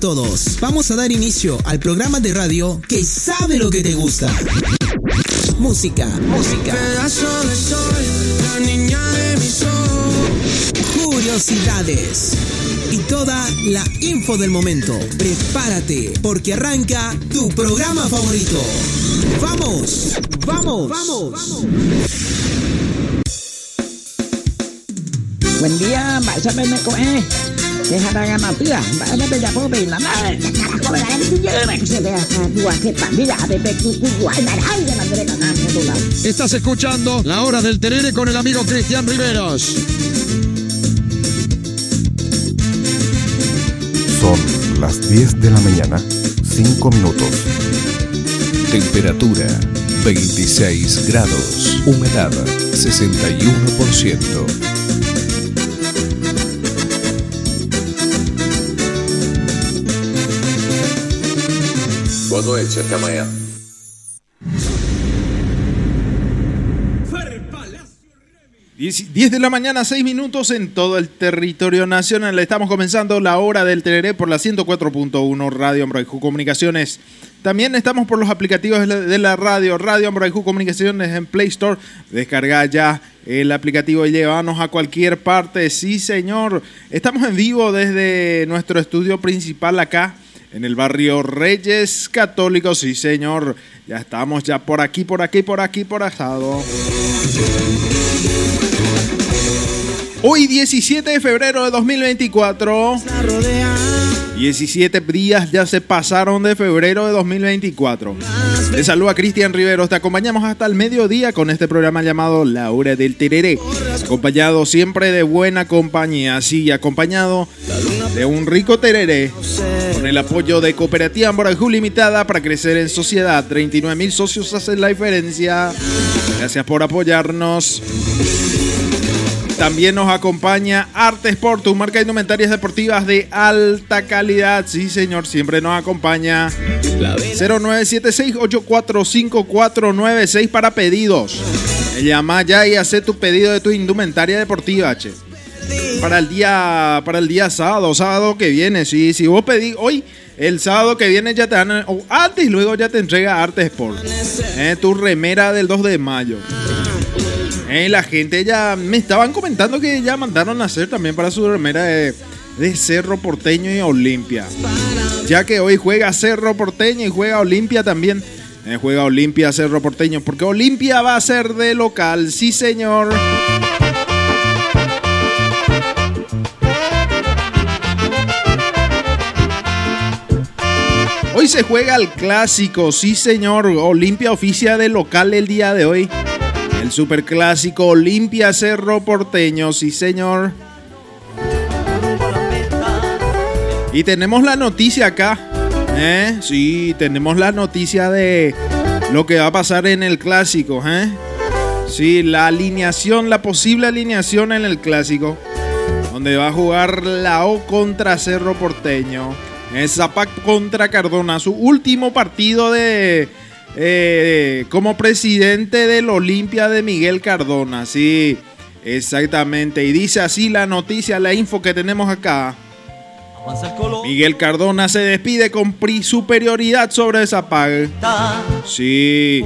Todos, vamos a dar inicio al programa de radio que sabe lo que te gusta. Música, música. Curiosidades y toda la info del momento. Prepárate, porque arranca tu programa favorito. ¡Vamos! ¡Vamos! ¡Vamos! Buen día, Mbak siapa yang kau eh? Kehadapan apa ya? Mbak ada beda apa beda? Mbak caraku ada di sini. Mbak saya dua kita dia ada beku kuku ada ada ada mereka nanya tu lah. Estás escuchando La Hora del Terere con el amigo Cristian Riveros. Son las 10 de la mañana, 5 minutos. Temperatura 26 grados. Humedad 61%. Boa noite, até amanhã. Diez 10 de la mañana, 6 minutos en todo el territorio nacional. Estamos comenzando la hora del Tereré por la 104.1 Radio Ambraijú Comunicaciones. También estamos por los aplicativos de la, de la radio, Radio Ambraijú Comunicaciones en Play Store. Descarga ya el aplicativo y llévanos a cualquier parte. Sí, señor. Estamos en vivo desde nuestro estudio principal acá en el barrio Reyes Católicos. Sí, señor. Ya estamos ya por aquí, por aquí, por aquí, por asado. Hoy 17 de febrero de 2024. 17 días ya se pasaron de febrero de 2024. Te saluda Cristian Riveros. Te acompañamos hasta el mediodía con este programa llamado La Hora del Tereré. Acompañado siempre de buena compañía. Sí, acompañado de un rico tereré. Con el apoyo de Cooperativa Amborajú Limitada para crecer en sociedad. 39 mil socios hacen la diferencia. Gracias por apoyarnos. También nos acompaña Arte Sport, tu marca de indumentarias deportivas de alta calidad. Sí, señor, siempre nos acompaña. 0976-845-496 para pedidos. Llama ya y hace tu pedido de tu indumentaria deportiva, che. Para el día, para el día sábado, sábado que viene. Sí, si vos pedís hoy, el sábado que viene ya te dan, o antes luego ya te entrega Arte Sport. Eh, tu remera del 2 de mayo. Eh, la gente ya me estaban comentando que ya mandaron a hacer también para su remera de, Cerro Porteño y Olimpia. Ya que hoy juega Cerro Porteño y juega Olimpia también. Eh, juega Olimpia, Cerro Porteño, porque Olimpia va a ser de local, sí señor. Hoy se juega el clásico, sí señor. Olimpia oficia de local el día de hoy. El superclásico Olimpia Cerro Porteño, sí señor. Y tenemos la noticia acá. ¿eh? Sí, tenemos la noticia de lo que va a pasar en el clásico. ¿eh? Sí, la alineación, la posible alineación en el clásico. Donde va a jugar la O contra Cerro Porteño. Zapac contra Cardona. Su último partido de eh, como presidente del Olimpia de Miguel Cardona. Sí, exactamente. Y dice así la noticia, la info que tenemos acá. Miguel Cardona se despide con pri superioridad sobre Zapag. Sí.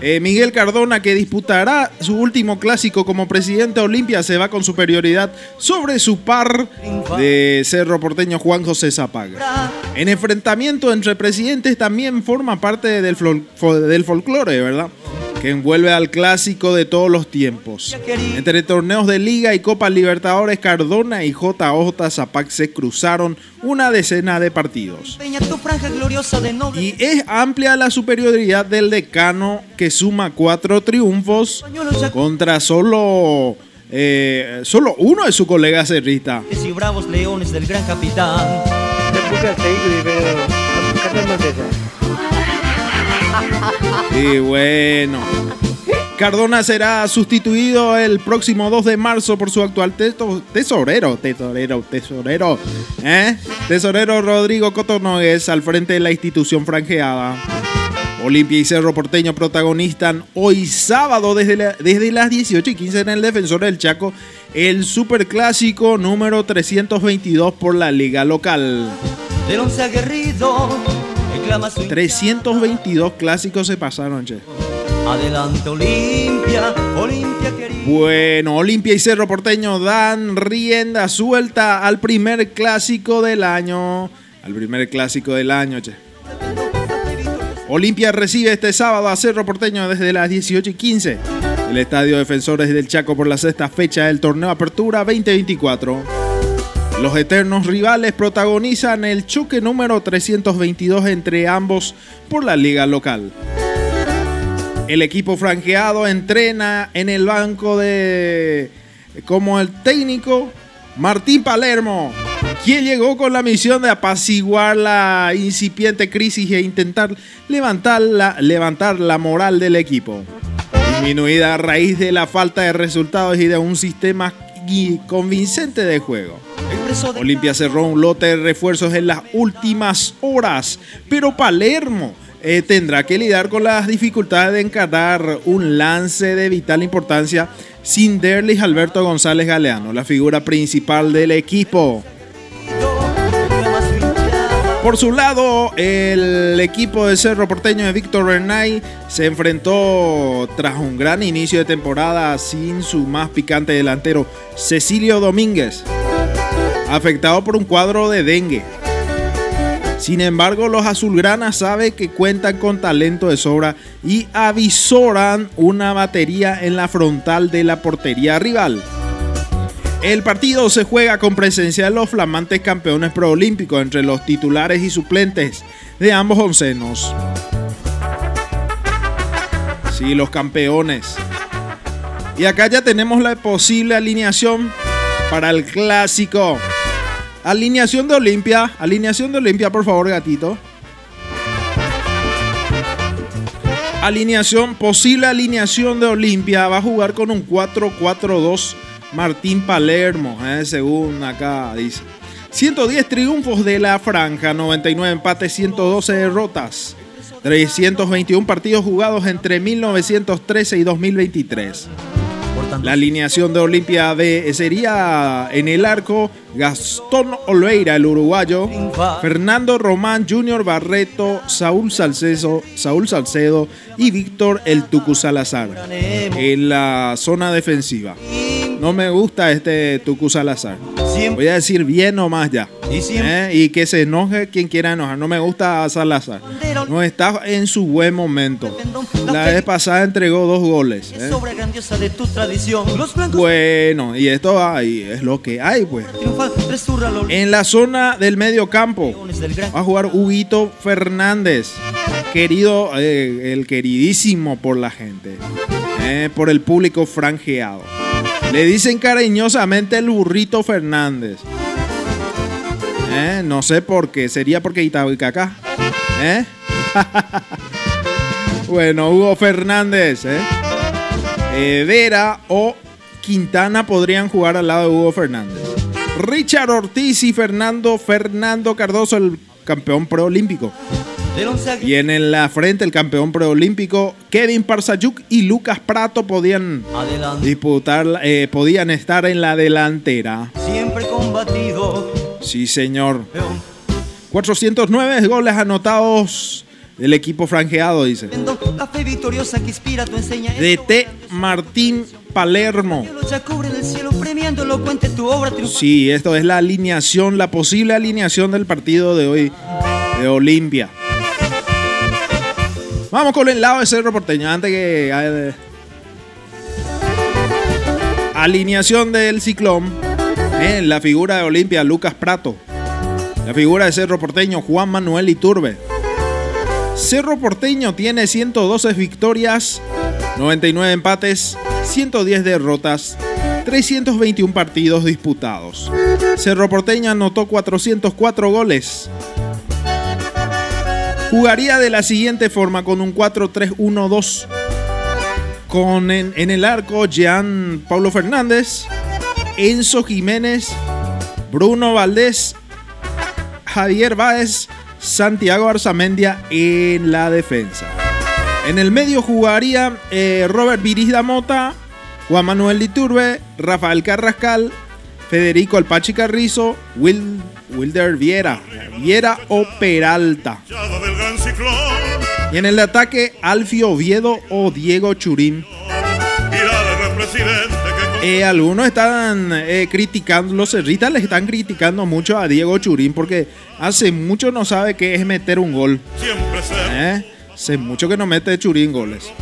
Eh, Miguel Cardona, que disputará su último clásico como presidente de Olimpia, se va con superioridad sobre su par de Cerro Porteño Juan José Zapag. En enfrentamiento entre presidentes también forma parte del, fol- fo- del folclore, ¿verdad? Que envuelve al clásico de todos los tiempos. Entre torneos de Liga y Copa Libertadores, Cardona y JJ Zapac se cruzaron una decena de partidos. Y es amplia la superioridad del decano que suma cuatro triunfos contra solo, eh, solo uno de sus colegas cerristas. y bravos leones del gran capitán. Y bueno. Cardona será sustituido el próximo 2 de marzo por su actual tesorero, tesorero, tesorero, ¿eh? Tesorero Rodrigo Cotonogues al frente de la institución franjeada. Olimpia y Cerro Porteño protagonistan hoy sábado desde, desde las 18 y 15 en el Defensor del Chaco el superclásico número 322 por la liga local. Aguerrido, 322 clásicos se pasaron, che. Adelante Olimpia, Olimpia querida. Bueno, Olimpia y Cerro Porteño dan rienda suelta al primer clásico del año. Al primer clásico del año, che. Olimpia recibe este sábado a Cerro Porteño desde las 18 y 15. El Estadio Defensores del Chaco por la sexta fecha del torneo Apertura 2024. Los eternos rivales protagonizan el choque número 322 entre ambos por la liga local. El equipo franqueado entrena en el banco de como el técnico Martín Palermo, quien llegó con la misión de apaciguar la incipiente crisis e intentar levantar la, levantar la moral del equipo. Disminuida a raíz de la falta de resultados y de un sistema convincente de juego. Olimpia cerró un lote de refuerzos en las últimas horas, pero Palermo eh, tendrá que lidiar con las dificultades de encarar un lance de vital importancia sin Derlis Alberto González Galeano, la figura principal del equipo. Por su lado, el equipo de Cerro Porteño de Víctor Bernay se enfrentó tras un gran inicio de temporada sin su más picante delantero, Cecilio Domínguez, afectado por un cuadro de dengue. Sin embargo, los azulgranas saben que cuentan con talento de sobra y avisoran una batería en la frontal de la portería rival. El partido se juega con presencia de los flamantes campeones proolímpicos entre los titulares y suplentes de ambos oncenos. Sí, los campeones. Y acá ya tenemos la posible alineación para el clásico. Alineación de Olimpia. Alineación de Olimpia, por favor, gatito. Alineación, posible alineación de Olimpia. Va a jugar con un 4-4-2 Martín Palermo, eh, según acá dice. 110 triunfos de la franja, 99 empates, 112 derrotas. 321 partidos jugados entre 1913 y 2023. La alineación de Olimpia de sería en el arco Gastón Olveira, el uruguayo, Fernando Román, Junior Barreto, Saúl Salcedo, Saúl Salcedo y Víctor El Tucu Salazar en la zona defensiva. No me gusta este Tucu Salazar. Siempre Voy a decir bien nomás ya. y. ¿eh? Y que se enoje quien quiera enojar. No me gusta Salazar. No está en su buen momento. La vez pasada entregó dos goles. ¿eh? Es obra grandiosa de tu tradición. Los blancos Bueno, y esto ahí es lo que hay, pues. En la zona del medio campo va a jugar Huguito Fernández, querido, eh, el queridísimo por la gente, eh, por el público franjeado. Le dicen cariñosamente el burrito Fernández. Eh, no sé por qué, sería porque Itabuicacá. ¿Eh? bueno, Hugo Fernández, ¿eh? Eh, Vera o Quintana podrían jugar al lado de Hugo Fernández. Richard Ortiz y Fernando Fernando Cardoso, el campeón preolímpico. Y en la frente, el campeón preolímpico, Kevin Parsayuk y Lucas Prato podían Adelante, disputar, eh, podían estar en la delantera. siempre combatido. Sí, señor. León, 409 goles anotados del equipo franjeado, dice. enseñanza. DT Martín Palermo. Sí, esto es la alineación, la posible alineación del partido de hoy de Olimpia. Vamos con el lado de Cerro Porteño. Antes que. eh, alineación del ciclón. eh, la figura de Olimpia, Lucas Prato. La figura de Cerro Porteño, Juan Manuel Iturbe. Cerro Porteño tiene 112 victorias, 99 empates, 110 derrotas, 321 partidos disputados. Cerro Porteño anotó 404 goles. Jugaría de la siguiente forma con un 4-3-1-2. Con en, el arco Jean Pablo Fernández, Enzo Jiménez, Bruno Valdés, Javier Báez, Santiago Arzamendia en la defensa. En el medio jugaría eh, Robert Virisda Mota, Juan Manuel Liturbe, Rafael Carrascal, Federico Alpachi Carrizo, Will Wilder Viera. Viera o Peralta. Y en el ataque, Alfio Oviedo o Diego Churín. Eh, algunos están eh, criticando, los cerritas les están criticando mucho a Diego Churín porque hace mucho no sabe qué es meter un gol. Eh, Hace mucho que no mete Churín goles.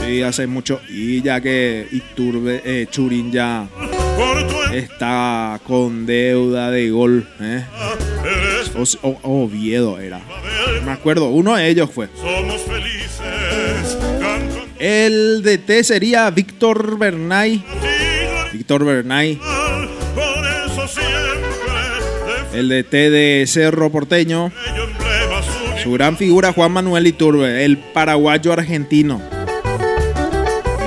Sí, hace mucho. Y ya que Iturbe, eh, Churín ya está con deuda de gol. O, o- Oviedo era. Me acuerdo, uno de ellos fue. El DT sería Víctor Bernay. Víctor Bernay. El DT de Cerro Porteño. Su gran figura Juan Manuel Iturbe, el paraguayo argentino.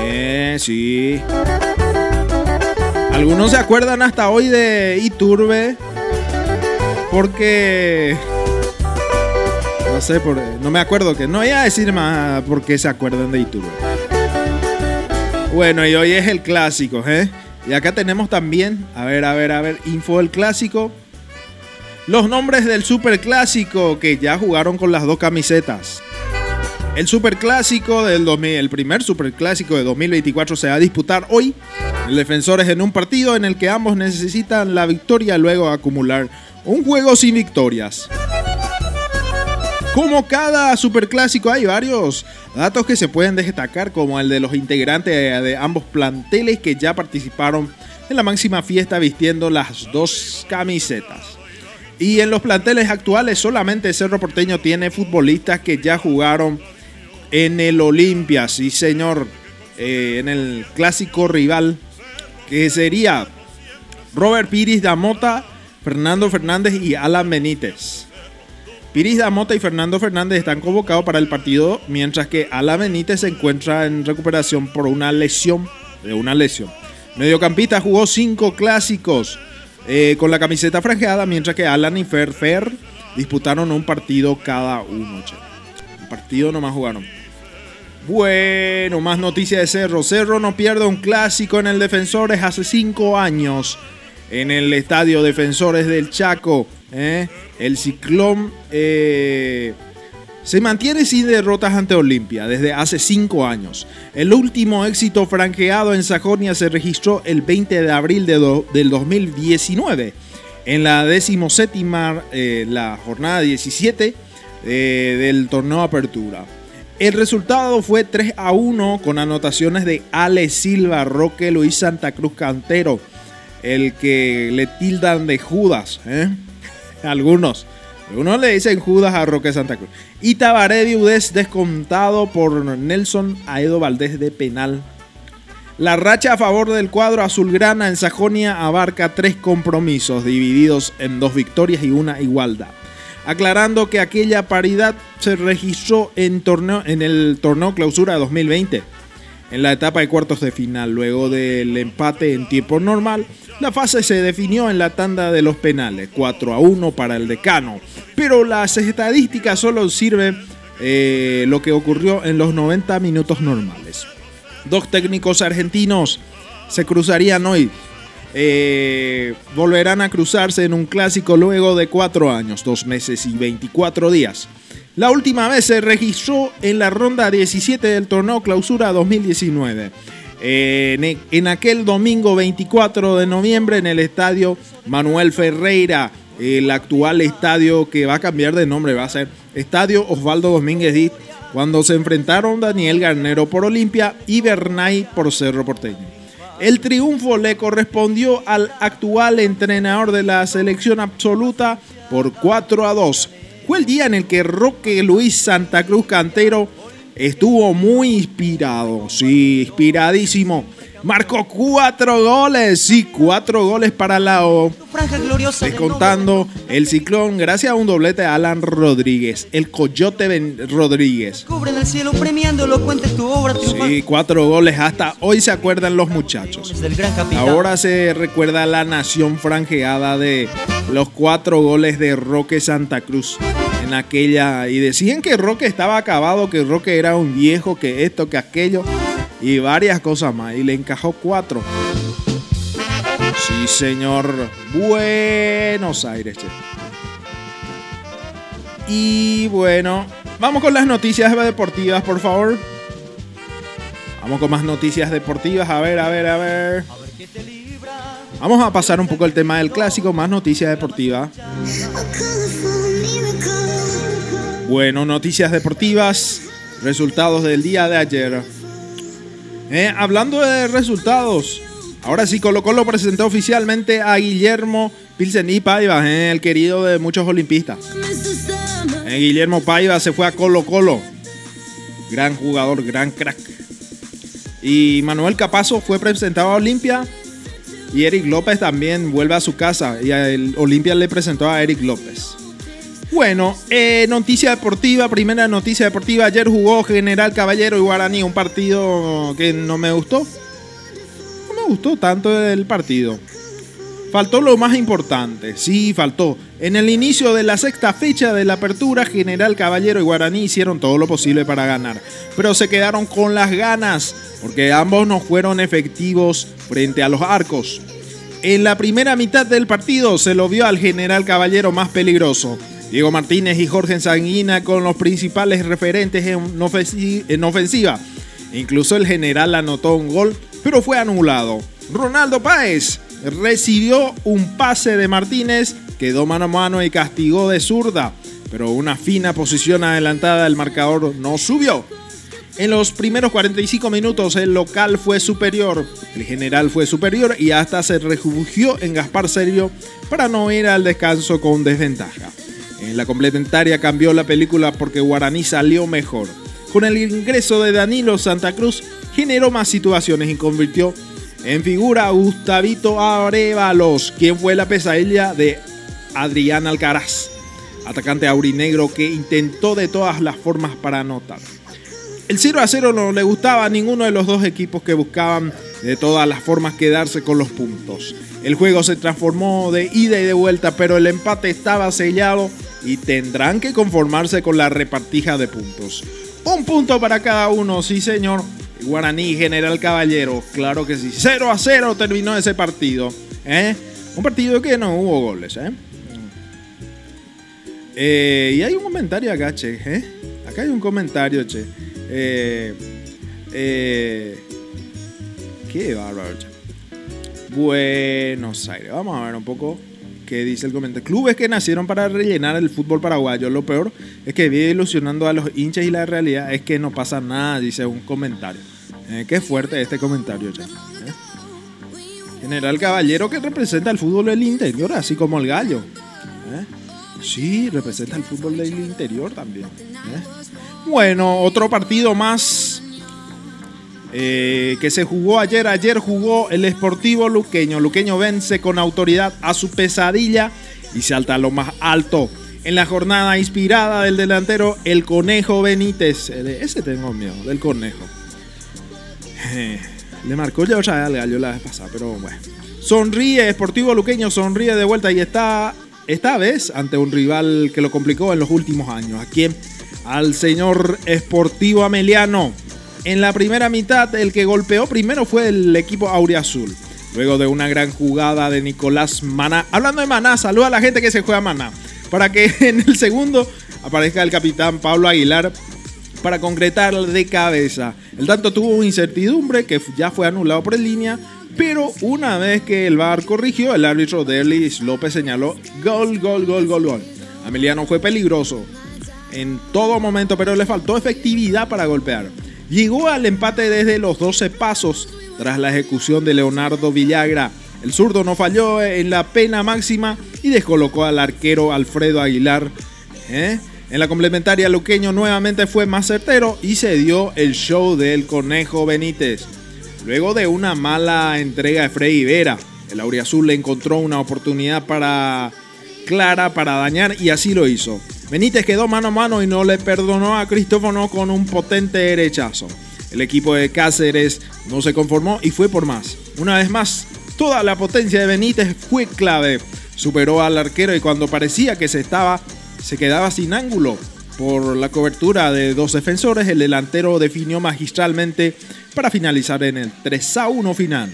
Eh, sí. Algunos se acuerdan hasta hoy de Iturbe porque no sé, no me acuerdo que no voy a decir más por qué se acuerdan de Iturbe. Bueno, y hoy es el clásico, ¿eh? Y acá tenemos también, a ver, a ver, a ver, info del clásico. Los nombres del superclásico que ya jugaron con las dos camisetas. El superclásico del 2000, el primer superclásico de 2024 se va a disputar hoy. El Defensores en un partido en el que ambos necesitan la victoria luego acumular un juego sin victorias. Como cada superclásico hay varios datos que se pueden destacar como el de los integrantes de ambos planteles que ya participaron en la máxima fiesta vistiendo las dos camisetas. Y en los planteles actuales solamente Cerro Porteño tiene futbolistas que ya jugaron en el Olimpia, sí señor, eh, en el clásico rival, que sería Robert Piris Damota, Fernando Fernández y Alan Benítez. Piris Damota y Fernando Fernández están convocados para el partido, mientras que Alan Benítez se encuentra en recuperación por una lesión, de una lesión. Mediocampista jugó cinco clásicos eh, con la camiseta franjeada, mientras que Alan y Fer Fer disputaron un partido cada uno. Un partido nomás jugaron. Bueno, más noticias de Cerro. Cerro no pierde un clásico en el Defensores hace cinco años. En el Estadio Defensores del Chaco. ¿eh? El Ciclón eh, se mantiene sin derrotas ante Olimpia desde hace cinco años. El último éxito franqueado en Sajonia se registró el 20 de abril de del 2019. En la decimoséptima, eh, la jornada 17 eh, del torneo Apertura. El resultado fue 3 a 1 con anotaciones de Ale Silva, Roque Luis Santa Cruz Cantero, el que le tildan de Judas, ¿eh? algunos. Algunos le dicen Judas a Roque Santa Cruz. Y Tabaré Viudés descontado por Nelson Aedo Valdés de penal. La racha a favor del cuadro azulgrana en Sajonia abarca tres compromisos divididos en dos victorias y una igualdad aclarando que aquella paridad se registró en, torneo, en el torneo clausura 2020. En la etapa de cuartos de final, luego del empate en tiempo normal, la fase se definió en la tanda de los penales, 4 a 1 para el decano. Pero las estadísticas solo sirven eh, lo que ocurrió en los 90 minutos normales. Dos técnicos argentinos se cruzarían hoy eh, volverán a cruzarse en un clásico luego de cuatro años, dos meses y 24 días. La última vez se registró en la ronda 17 del torneo Clausura 2019. Eh, en, en aquel domingo 24 de noviembre en el estadio Manuel Ferreira, el actual estadio que va a cambiar de nombre, va a ser Estadio Osvaldo Domínguez Díaz, cuando se enfrentaron Daniel Garnero por Olimpia y Bernay por Cerro Porteño. El triunfo le correspondió al actual entrenador de la selección absoluta por 4 a 2. Fue el día en el que Roque Luis Santa Cruz Cantero estuvo muy inspirado, sí, inspiradísimo. Marcó cuatro goles, sí, cuatro goles para la O. Descontando el ciclón gracias a un doblete de Alan Rodríguez, el Coyote Ben- Rodríguez. Cubre en el cielo premiando elocuente tu obra triunfal. Sí, cuatro goles, hasta hoy se acuerdan los muchachos. Ahora se recuerda la nación franjeada de los cuatro goles de Roque Santa Cruz en aquella. Y decían que Roque estaba acabado, que Roque era un viejo, que esto, que aquello y varias cosas más. Y le encajó cuatro. Sí, señor. Buenos Aires, che. Y bueno, vamos con las noticias deportivas, por favor. Vamos con más noticias deportivas. A ver, a ver, a ver. Vamos a pasar un poco el tema del clásico, más noticias deportivas. Bueno, noticias deportivas, resultados del día de ayer. Eh, hablando de resultados, ahora sí Colo Colo presentó oficialmente a Guillermo Pilsen Paiva, eh, el querido de muchos olimpistas. Eh, Guillermo Paiva se fue a Colo Colo. Gran jugador, gran crack. Y Manuel Capazo fue presentado a Olimpia. Y Eric López también vuelve a su casa. Y Olimpia le presentó a Eric López. Bueno, eh, noticia deportiva, primera noticia deportiva. Ayer jugó General Caballero y Guaraní, un partido que no me gustó. No me gustó tanto el partido. Faltó lo más importante, sí, faltó. En el inicio de la sexta fecha de la apertura, General Caballero y Guaraní hicieron todo lo posible para ganar, pero se quedaron con las ganas, porque ambos no fueron efectivos frente a los arcos. En la primera mitad del partido se lo vio al General Caballero más peligroso. Diego Martínez y Jorge Sanguina con los principales referentes en ofensiva. Incluso el general anotó un gol, pero fue anulado. Ronaldo Páez recibió un pase de Martínez, quedó mano a mano y castigó de zurda, pero una fina posición adelantada del marcador no subió. En los primeros 45 minutos el local fue superior, el general fue superior y hasta se refugió en Gaspar Servio para no ir al descanso con desventaja. En la complementaria cambió la película porque Guaraní salió mejor. Con el ingreso de Danilo Santa Cruz generó más situaciones y convirtió en figura a Gustavito Arevalos, quien fue la pesadilla de Adrián Alcaraz, atacante aurinegro que intentó de todas las formas para anotar. El 0 a 0 no le gustaba a ninguno de los dos equipos que buscaban de todas las formas quedarse con los puntos. El juego se transformó de ida y de vuelta, pero el empate estaba sellado y tendrán que conformarse con la repartija de puntos. Un punto para cada uno, sí señor. Guaraní General Caballero, claro que sí. 0 a 0 terminó ese partido. ¿eh? Un partido que no hubo goles. ¿eh? Eh, y hay un comentario acá, che. Acá hay un comentario, che. Qué bárbaro. Buenos Aires. Vamos a ver un poco qué dice el comentario. Clubes que nacieron para rellenar el fútbol paraguayo. Lo peor es que viene ilusionando a los hinchas y la realidad es que no pasa nada, dice un comentario. Eh, qué fuerte este comentario. ¿eh? General Caballero que representa el fútbol del interior, así como el gallo. ¿eh? Sí, representa el fútbol del interior también. Bueno, otro partido más que se jugó ayer. Ayer jugó el Esportivo Luqueño. Luqueño vence con autoridad a su pesadilla y salta a lo más alto. En la jornada inspirada del delantero, el Conejo Benítez. Ese tengo miedo, del Conejo. Le marcó ya otra al gallo la vez pasada, pero bueno. Sonríe, Esportivo Luqueño sonríe de vuelta y está esta vez ante un rival que lo complicó en los últimos años. Aquí al señor Esportivo Ameliano. En la primera mitad, el que golpeó primero fue el equipo Auriazul. Luego de una gran jugada de Nicolás Maná. Hablando de Maná, saluda a la gente que se juega Maná. Para que en el segundo aparezca el capitán Pablo Aguilar para concretar de cabeza. El tanto tuvo incertidumbre que ya fue anulado por el línea, pero una vez que el VAR corrigió, el árbitro Derlis López señaló gol, gol, gol, gol, gol. Ameliano fue peligroso en todo momento, pero le faltó efectividad para golpear. Llegó al empate desde los 12 pasos tras la ejecución de Leonardo Villagra. El zurdo no falló en la pena máxima y descolocó al arquero Alfredo Aguilar. ¿eh? En la complementaria, Luqueño nuevamente fue más certero y se dio el show del Conejo Benítez. Luego de una mala entrega de Freddy Vera, el Auriazul le encontró una oportunidad para clara para dañar y así lo hizo. Benítez quedó mano a mano y no le perdonó a Cristófono con un potente derechazo. El equipo de Cáceres no se conformó y fue por más. Una vez más, toda la potencia de Benítez fue clave. Superó al arquero y cuando parecía que se estaba se quedaba sin ángulo. Por la cobertura de dos defensores, el delantero definió magistralmente para finalizar en el 3 a 1 final.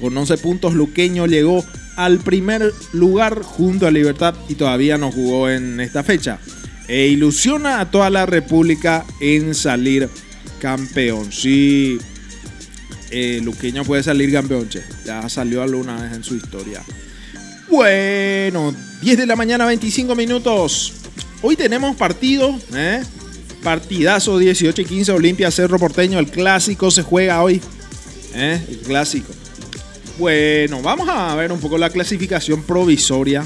Con 11 puntos, Luqueño llegó al primer lugar junto a Libertad y todavía no jugó en esta fecha. E ilusiona a toda la República en salir campeón. Sí, eh, Luqueño puede salir campeón, che. Ya salió alguna vez en su historia. Bueno, 10 de la mañana, 25 minutos. Hoy tenemos partido, ¿eh? Partidazo 18 y 15 Olimpia Cerro Porteño. El clásico se juega hoy. ¿eh? El clásico. Bueno, vamos a ver un poco la clasificación provisoria.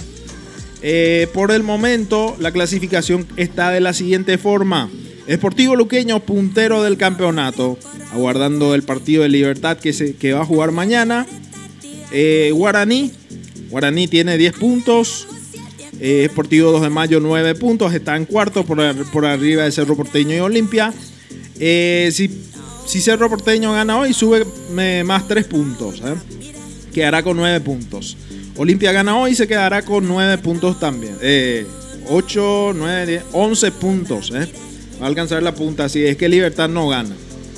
Eh, por el momento, la clasificación está de la siguiente forma. Esportivo Luqueño, puntero del campeonato, aguardando el partido de Libertad que, se, que va a jugar mañana. Eh, Guaraní, Guaraní tiene 10 puntos. Eh, Esportivo 2 de Mayo 9 puntos, está en cuarto por, por arriba de Cerro Porteño y Olimpia. Eh, si, si, Cerro Porteño gana hoy, sube más 3 puntos. ¿Eh? Quedará con 9 puntos. Olimpia gana hoy, se quedará con 9 puntos también. 8, 9, 10, 11 puntos. ¿eh? Va a alcanzar la punta si es que Libertad no gana.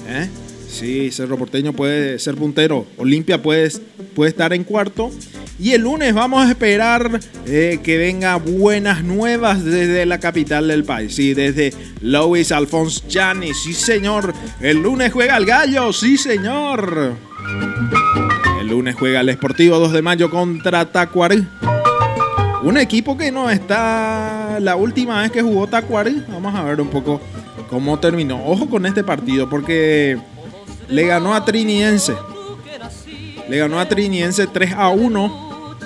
¿eh? Sí, Cerro Porteño puede ser puntero. Olimpia puede, puede estar en cuarto. Y el lunes vamos a esperar eh, que venga buenas nuevas desde la capital del país. Sí, desde Luis Alphonse Gianni. Sí, señor. El lunes juega el gallo. Sí, señor. Lunes juega el Esportivo 2 de mayo contra Tacuarí. Un equipo que no está la última vez que jugó Tacuarí. Vamos a ver un poco cómo terminó. Ojo con este partido porque le ganó a Triniense. Le ganó a Triniense 3 a 1.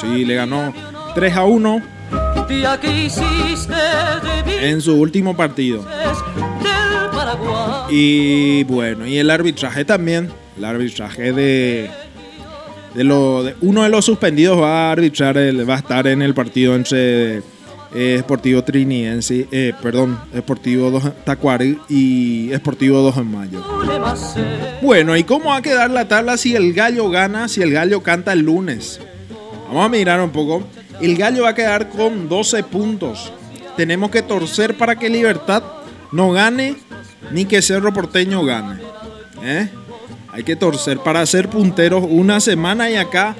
Sí, le ganó 3 a 1 en su último partido. Y bueno, y el arbitraje también. El arbitraje de, de, lo, de uno de los suspendidos va a arbitrar, el, va a estar en el partido entre eh, Esportivo eh, perdón, Esportivo 2 Tacuari y Esportivo 2 en mayo. Bueno, ¿y cómo va a quedar la tabla si el gallo gana, si el gallo canta el lunes? Vamos a mirar un poco. El gallo va a quedar con 12 puntos. Tenemos que torcer para que Libertad no gane ni que Cerro Porteño gane. ¿Eh? Hay que torcer para ser punteros una semana y acá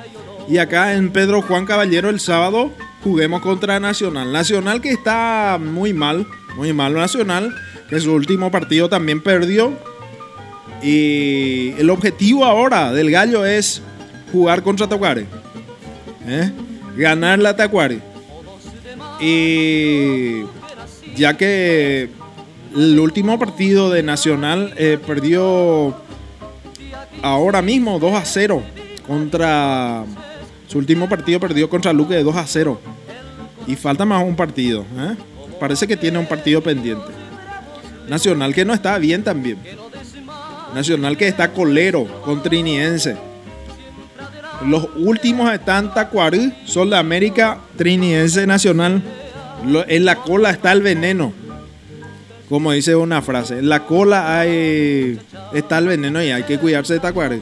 y acá en Pedro Juan Caballero el sábado juguemos contra Nacional. Nacional que está muy mal, muy mal Nacional, que su último partido también perdió. Y el objetivo ahora del Gallo es jugar contra Tacuare. ¿eh? Ganar la Tacuare. Y ya que el último partido de Nacional eh, perdió ahora mismo 2 a 0 contra su último partido perdió contra Luque de 2 a 0. Y falta más un partido. ¿eh? Parece que tiene un partido pendiente. Nacional que no está bien también. Nacional que está colero con Triniense. Los últimos están Tacuarí, Sol de América, Triniense Nacional. En la cola está el veneno. Como dice una frase. La cola hay, está el veneno y hay que cuidarse de Tacuarí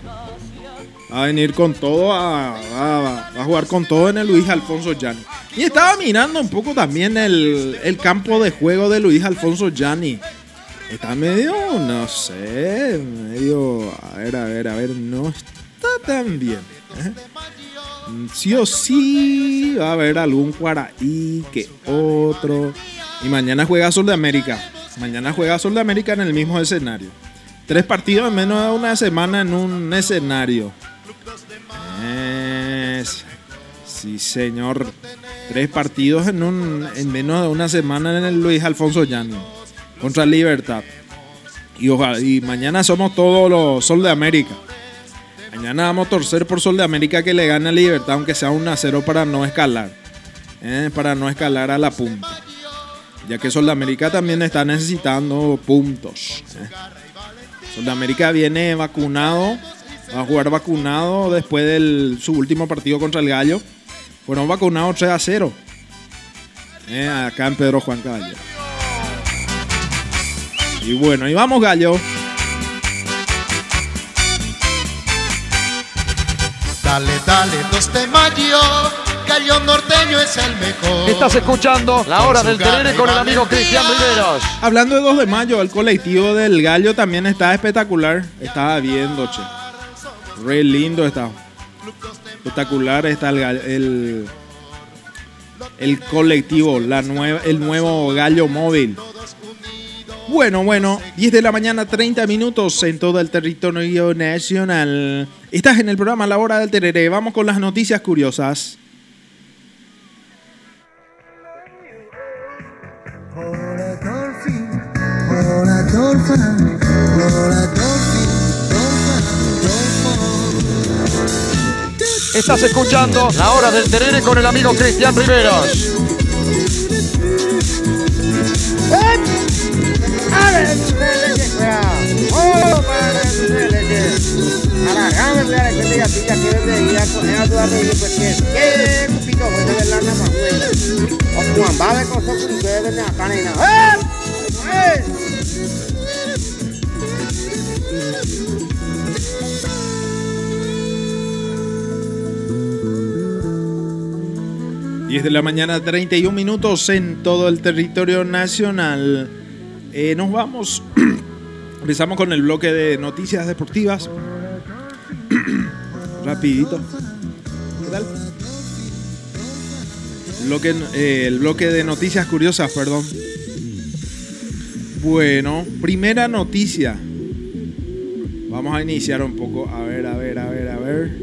a venir con todo, a, a, a, jugar con todo en el Luis Alfonso Gianni. Y estaba mirando un poco también el, el campo de juego de Luis Alfonso Gianni. Está medio, no sé, medio, a ver, a ver, a ver, no está tan bien. ¿eh? Sí o sí va a haber algún Cuaraí que otro. Y mañana juega Sol de América. Mañana juega Sol de América en el mismo escenario. Tres partidos en menos de una semana en un escenario. Es, sí, señor. Tres partidos en, un, en menos de una semana en el Luis Alfonso Llano. Contra Libertad. Y, ojalá, y mañana somos todos los Sol de América. Mañana vamos a torcer por Sol de América que le gane a Libertad, aunque sea un a cero para no escalar. ¿eh? Para no escalar a la punta. Ya que Sol de América también está necesitando puntos. ¿eh? Sol de América viene vacunado va a jugar vacunado después de su último partido contra el Gallo. Fueron vacunados 3 a 0. Eh, acá en Pedro Juan Caballero. Y bueno, y vamos Gallo. Dale, dale, 2 de mayo. Gallo norteño es el mejor. Estás escuchando la hora del tenere con el amigo Cristian Riveros. Hablando de 2 de mayo, el colectivo del Gallo también está espectacular. Estaba viendo, che. Re lindo está. Espectacular está el, el, el colectivo, la nueva, el nuevo gallo móvil. Bueno, bueno, 10 de la mañana, 30 minutos en todo el territorio nacional. Estás en el programa La Hora del Tereré. Vamos con las noticias curiosas. Estás escuchando La Hora del Terere con el amigo Cristian Riveros. Diez de la mañana, 31 minutos en todo el territorio nacional. Eh, nos vamos. Empezamos con el bloque de noticias deportivas. Rapidito. ¿Qué tal? Bloque, eh, el bloque de noticias curiosas, perdón. Bueno, primera noticia. Vamos a iniciar un poco. A ver, a ver, a ver, a ver.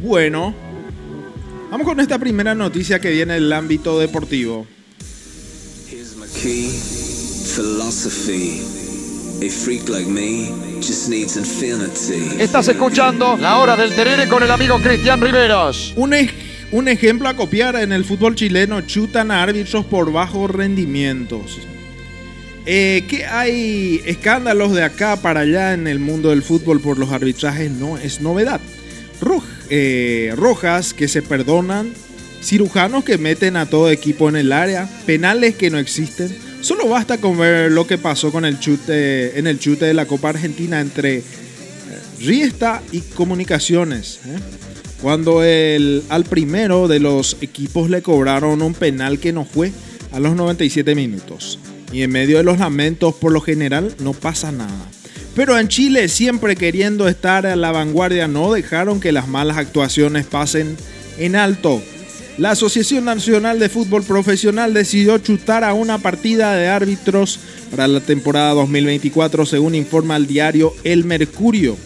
Bueno, vamos con esta primera noticia que viene del ámbito deportivo. Estás escuchando La Hora del Terere con el amigo Cristian Riveros. Un, ej- un ejemplo a copiar en el fútbol chileno, chutan a árbitros por bajos rendimientos. Eh, que hay escándalos de acá para allá en el mundo del fútbol por los arbitrajes, no es novedad. Roj- eh, rojas que se perdonan, cirujanos que meten a todo equipo en el área, penales que no existen. Solo basta con ver lo que pasó con el chute, en el chute de la Copa Argentina entre eh, Riesta y Comunicaciones. ¿eh? Cuando el, al primero de los equipos le cobraron un penal que no fue a los 97 minutos. Y en medio de los lamentos, por lo general, no pasa nada. Pero en Chile, siempre queriendo estar a la vanguardia, no dejaron que las malas actuaciones pasen en alto. La Asociación Nacional de Fútbol Profesional decidió chutar a una partida de árbitros para la temporada 2024, según informa el diario El Mercurio.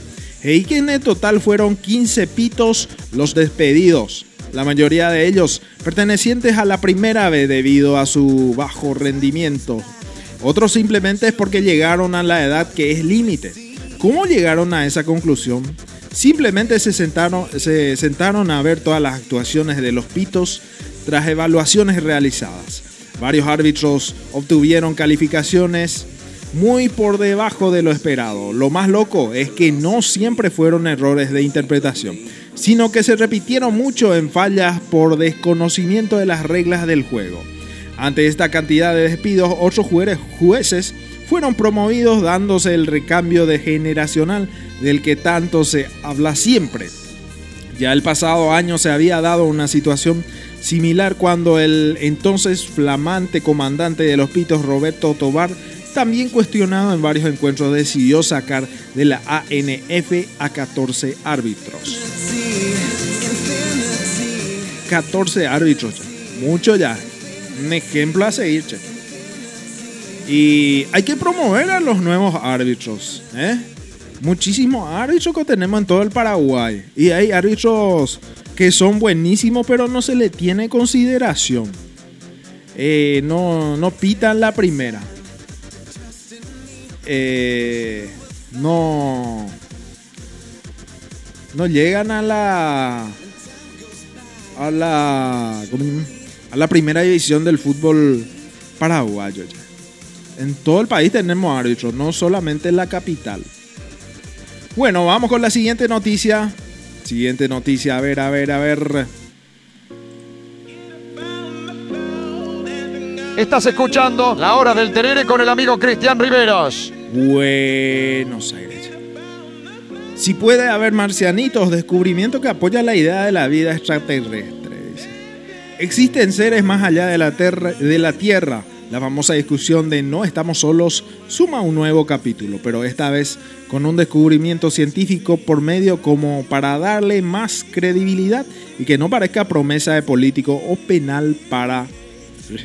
Y que en el total fueron 15 pitos los despedidos, la mayoría de ellos pertenecientes a la primera vez debido a su bajo rendimiento. Otros simplemente es porque llegaron a la edad que es límite. ¿Cómo llegaron a esa conclusión? Simplemente se sentaron, se sentaron a ver todas las actuaciones de los pitos tras evaluaciones realizadas. Varios árbitros obtuvieron calificaciones muy por debajo de lo esperado. Lo más loco es que no siempre fueron errores de interpretación, sino que se repitieron mucho en fallas por desconocimiento de las reglas del juego. Ante esta cantidad de despidos, otros jueces, jueces fueron promovidos dándose el recambio de generacional del que tanto se habla siempre. Ya el pasado año se había dado una situación similar cuando el entonces flamante comandante de los Pitos, Roberto Tobar, también cuestionado en varios encuentros, decidió sacar de la ANF a 14 árbitros. 14 árbitros, mucho ya. Un ejemplo a seguir, che. Y hay que promover a los nuevos árbitros. ¿eh? Muchísimos árbitros que tenemos en todo el Paraguay. Y hay árbitros que son buenísimos, pero no se le tiene consideración. Eh, no, no pitan la primera. Eh, no. No llegan a la. A la. A la primera división del fútbol paraguayo. En todo el país tenemos árbitros, no solamente en la capital. Bueno, vamos con la siguiente noticia. Siguiente noticia, a ver, a ver, a ver. Estás escuchando La Hora del Terere con el amigo Cristian Riveros. Buenos Aires. Si puede haber marcianitos, descubrimiento que apoya la idea de la vida extraterrestre. dice. Existen seres más allá de la, terra- de la Tierra, la famosa discusión de no estamos solos suma un nuevo capítulo, pero esta vez con un descubrimiento científico por medio como para darle más credibilidad y que no parezca promesa de político o penal para...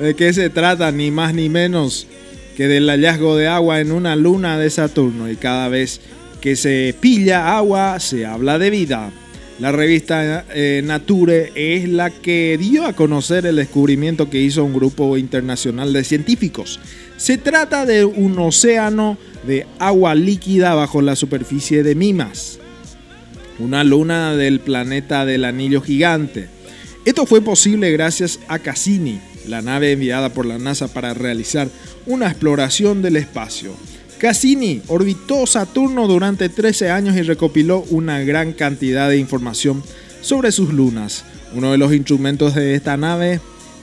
¿De qué se trata? Ni más ni menos que del hallazgo de agua en una luna de Saturno y cada vez que se pilla agua se habla de vida. La revista eh, Nature es la que dio a conocer el descubrimiento que hizo un grupo internacional de científicos. Se trata de un océano de agua líquida bajo la superficie de Mimas, una luna del planeta del anillo gigante. Esto fue posible gracias a Cassini, la nave enviada por la NASA para realizar una exploración del espacio. Cassini orbitó Saturno durante 13 años y recopiló una gran cantidad de información sobre sus lunas. Uno de los instrumentos de esta nave,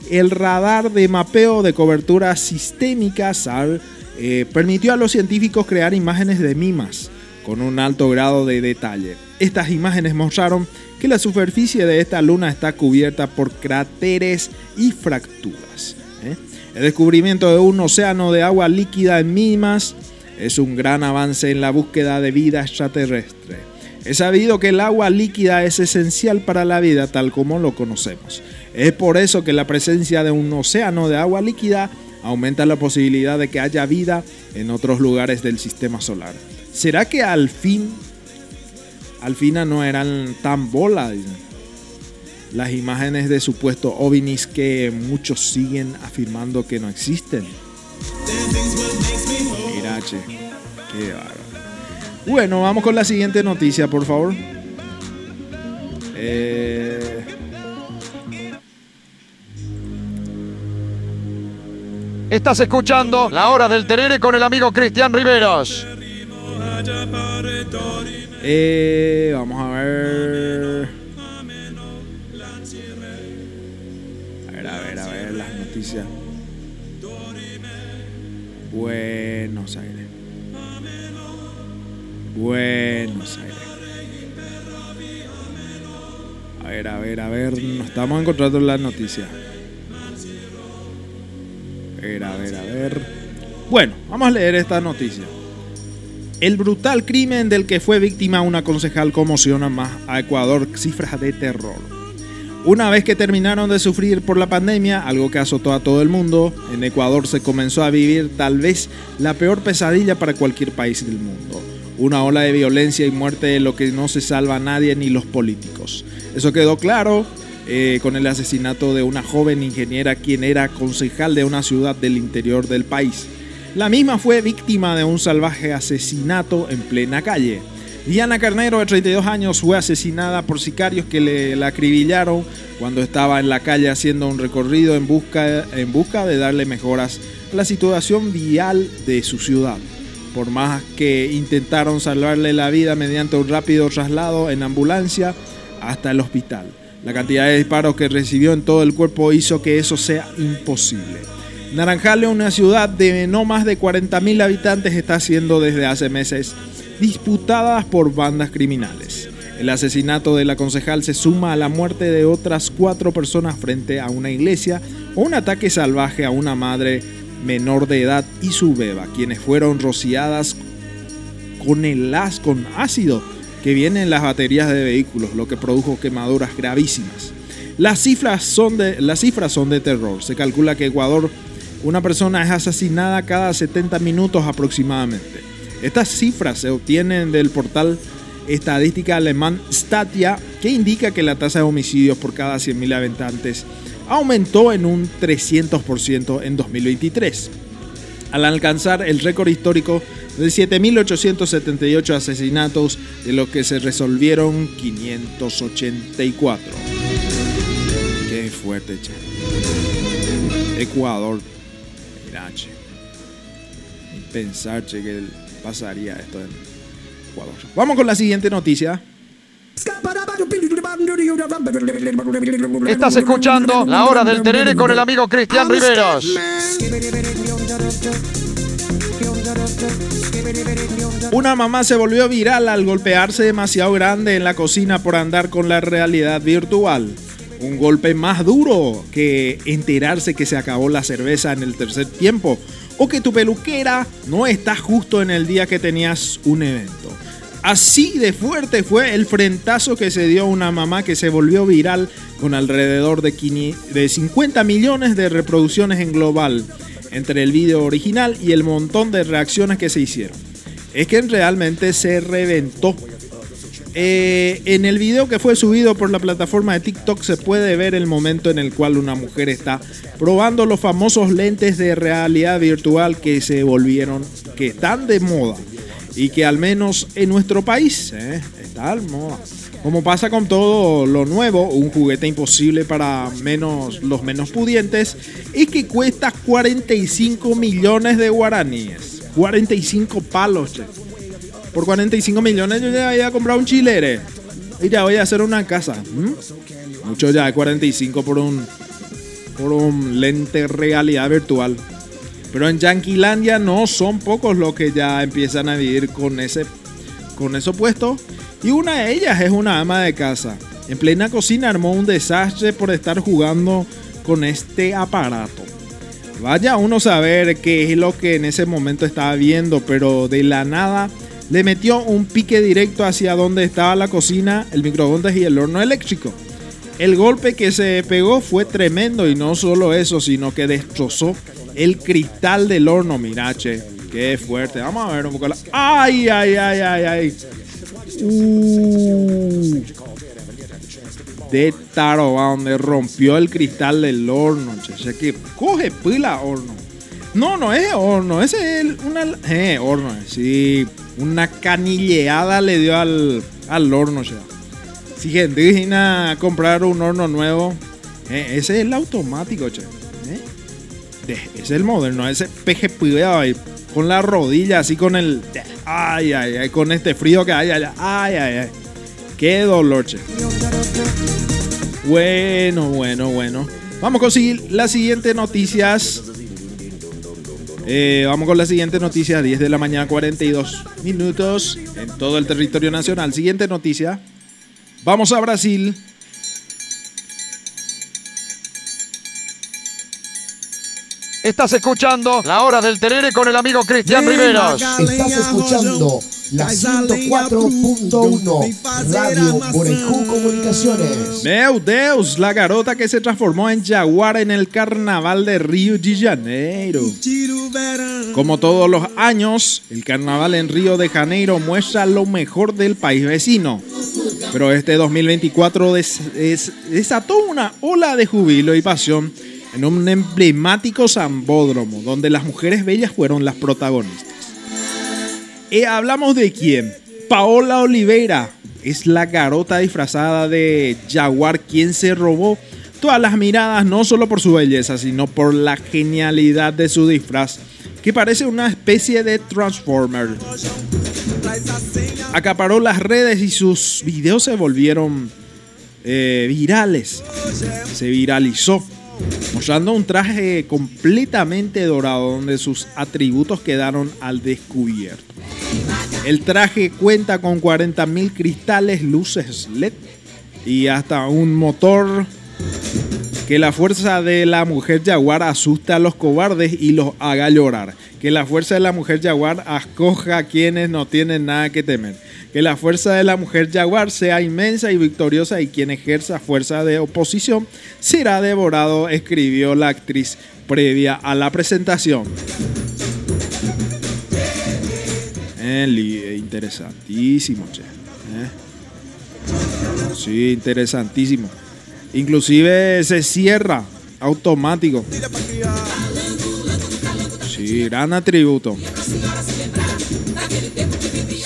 el radar de mapeo de cobertura sistémica SAR, eh, permitió a los científicos crear imágenes de mimas con un alto grado de detalle. Estas imágenes mostraron que la superficie de esta luna está cubierta por cráteres y fracturas. ¿eh? El descubrimiento de un océano de agua líquida en mimas es un gran avance en la búsqueda de vida extraterrestre. Es sabido que el agua líquida es esencial para la vida tal como lo conocemos. Es por eso que la presencia de un océano de agua líquida aumenta la posibilidad de que haya vida en otros lugares del sistema solar. ¿Será que al fin, al fin no eran tan bolas las imágenes de supuestos ovnis que muchos siguen afirmando que no existen? Qué bárbaro. Bueno, vamos con la siguiente noticia, por favor. Eh... Estás escuchando La Hora del Terere con el amigo Cristian Riveros. Eh, vamos a ver. Buenos Aires. Buenos Aires. A ver, a ver, a ver. Nos estamos encontrando en las noticias. A ver, a ver, a ver. Bueno, vamos a leer esta noticia. El brutal crimen del que fue víctima una concejal conmociona más a Ecuador, cifras de terror. Una vez que terminaron de sufrir por la pandemia, algo que azotó a todo el mundo, en Ecuador se comenzó a vivir tal vez la peor pesadilla para cualquier país del mundo. Una ola de violencia y muerte de lo que no se salva a nadie ni los políticos. Eso quedó claro eh, con el asesinato de una joven ingeniera quien era concejal de una ciudad del interior del país. La misma fue víctima de un salvaje asesinato en plena calle. Diana Carnero, de 32 años, fue asesinada por sicarios que le, la acribillaron cuando estaba en la calle haciendo un recorrido en busca, de darle mejoras a la situación vial de su ciudad. Por más que intentaron salvarle la vida mediante un rápido traslado en ambulancia hasta el hospital. La cantidad de disparos que recibió en todo el cuerpo hizo que eso sea imposible. Naranjale, una ciudad de no más de 40.000 habitantes, está siendo desde hace meses disputada por bandas criminales. El asesinato de la concejal se suma a la muerte de otras cuatro personas frente a una iglesia o un ataque salvaje a una madre menor de edad y su beba, quienes fueron rociadas con el as con ácido que viene en las baterías de vehículos, lo que produjo quemaduras gravísimas. Las cifras son de, las cifras son de terror. Se calcula que Ecuador una persona es asesinada cada 70 minutos aproximadamente. Estas cifras se obtienen del portal estadística alemán Statia, que indica que la tasa de homicidios por cada 100.000 habitantes aumentó en un 300% en 2023, al alcanzar el récord histórico de 7.878 asesinatos, de los que se resolvieron 584. Qué fuerte, che. Ecuador, mirache. Ni pensar, che, que pasaría esto en Ecuador. Vamos con la siguiente noticia. Estás escuchando La Hora del Terere con el amigo Cristian Riveros. Una mamá se volvió viral al golpearse demasiado grande en la cocina por andar con la realidad virtual. Un golpe más duro que enterarse que se acabó la cerveza en el tercer tiempo o que tu peluquera no está justo en el día que tenías un evento. Así de fuerte fue el frentazo que se dio una mamá que se volvió viral con alrededor de 50 millones de reproducciones en global entre el video original y el montón de reacciones que se hicieron. Es que realmente se reventó eh, en el video que fue subido por la plataforma de TikTok se puede ver el momento en el cual una mujer está probando los famosos lentes de realidad virtual que se volvieron, que están de moda y que al menos en nuestro país eh, está de moda. Como pasa con todo lo nuevo, un juguete imposible para menos, los menos pudientes es que cuesta 45 millones de guaraníes. 45 palos. Por 45 millones yo ya había comprado un chilere. Y ya voy a hacer una casa. Mucho ya, 45 por un, por un lente realidad virtual. Pero en Yanquilandia no son pocos los que ya empiezan a vivir con ese, con eso puesto. Y una de ellas es una ama de casa. En plena cocina armó un desastre por estar jugando con este aparato. Vaya uno a saber qué es lo que en ese momento estaba viendo, pero de la nada le metió un pique directo hacia donde estaba la cocina, el microondas y el horno eléctrico. El golpe que se pegó fue tremendo y no solo eso, sino que destrozó el cristal del horno. Mirache, qué fuerte. Vamos a ver un poco la... ¡Ay, ay, ay, ay, ay! Uh, de taro, donde rompió el cristal del horno. Che, que coge pila horno. No, no es horno, ese es una. Eh, horno, sí. Una canilleada le dio al, al horno ya. Si gente viene a comprar un horno nuevo, eh, ese es el automático, che. Eh. Ese es el moderno, ese peje ahí. Con la rodilla, así con el. Ay, ay, ay, con este frío que hay. Ay, ay, ay. Qué dolor, che. Bueno, bueno, bueno. Vamos a conseguir las siguientes noticias. Eh, vamos con la siguiente noticia, 10 de la mañana, 42 minutos en todo el territorio nacional. Siguiente noticia. Vamos a Brasil. Estás escuchando la hora del terere con el amigo Cristian Riveros. Estás escuchando la 104.1 Radio Borejú Comunicaciones. Meu Deus, la garota que se transformó en jaguar en el carnaval de Río de Janeiro. Como todos los años, el carnaval en Río de Janeiro muestra lo mejor del país vecino. Pero este 2024 desató una ola de jubilo y pasión en un emblemático zambódromo donde las mujeres bellas fueron las protagonistas. Y hablamos de quién? Paola Oliveira es la garota disfrazada de jaguar quien se robó todas las miradas no solo por su belleza, sino por la genialidad de su disfraz, que parece una especie de Transformer. Acaparó las redes y sus videos se volvieron eh, virales. Se viralizó mostrando un traje completamente dorado donde sus atributos quedaron al descubierto. El traje cuenta con 40.000 cristales, luces LED y hasta un motor que la fuerza de la mujer jaguar asusta a los cobardes y los haga llorar. Que la fuerza de la mujer jaguar acoja a quienes no tienen nada que temer. Que la fuerza de la mujer jaguar sea inmensa y victoriosa y quien ejerza fuerza de oposición será devorado, escribió la actriz previa a la presentación. Interesantísimo, che. Eh. Sí, interesantísimo. Inclusive se cierra automático. Sí, gran atributo.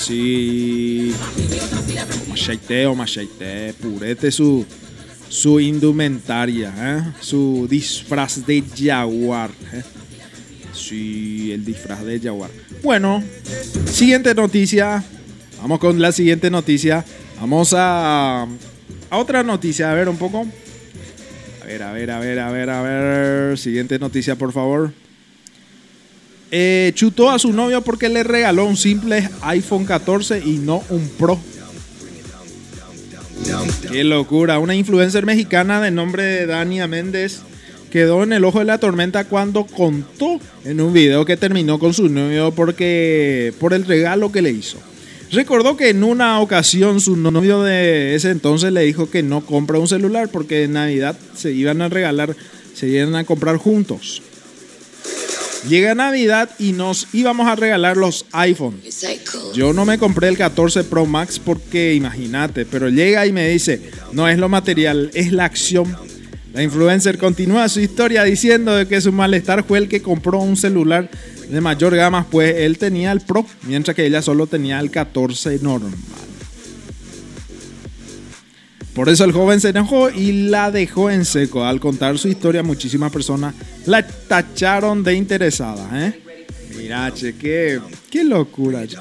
Sí. Macheite o macheite. Purete su, su indumentaria. ¿eh? Su disfraz de jaguar. ¿eh? Sí, el disfraz de jaguar. Bueno, siguiente noticia. Vamos con la siguiente noticia. Vamos a a otra noticia, a ver un poco. A ver, a ver, a ver, a ver, a ver. Siguiente noticia, por favor. Eh, chutó a su novio porque le regaló un simple iPhone 14 y no un Pro. Qué locura. Una influencer mexicana de nombre Dania Méndez quedó en el ojo de la tormenta cuando contó en un video que terminó con su novio porque por el regalo que le hizo. Recordó que en una ocasión su novio de ese entonces le dijo que no compra un celular porque en Navidad se iban a regalar, se iban a comprar juntos. Llega Navidad y nos íbamos a regalar los iPhone. Yo no me compré el 14 Pro Max porque imagínate, pero llega y me dice, no es lo material, es la acción. La influencer continúa su historia diciendo que su malestar fue el que compró un celular de mayor gama, pues él tenía el Pro, mientras que ella solo tenía el 14 normal. Por eso el joven se enojó y la dejó en seco. Al contar su historia, muchísimas personas la tacharon de interesada. ¿eh? Mira, che, qué, qué locura. Che.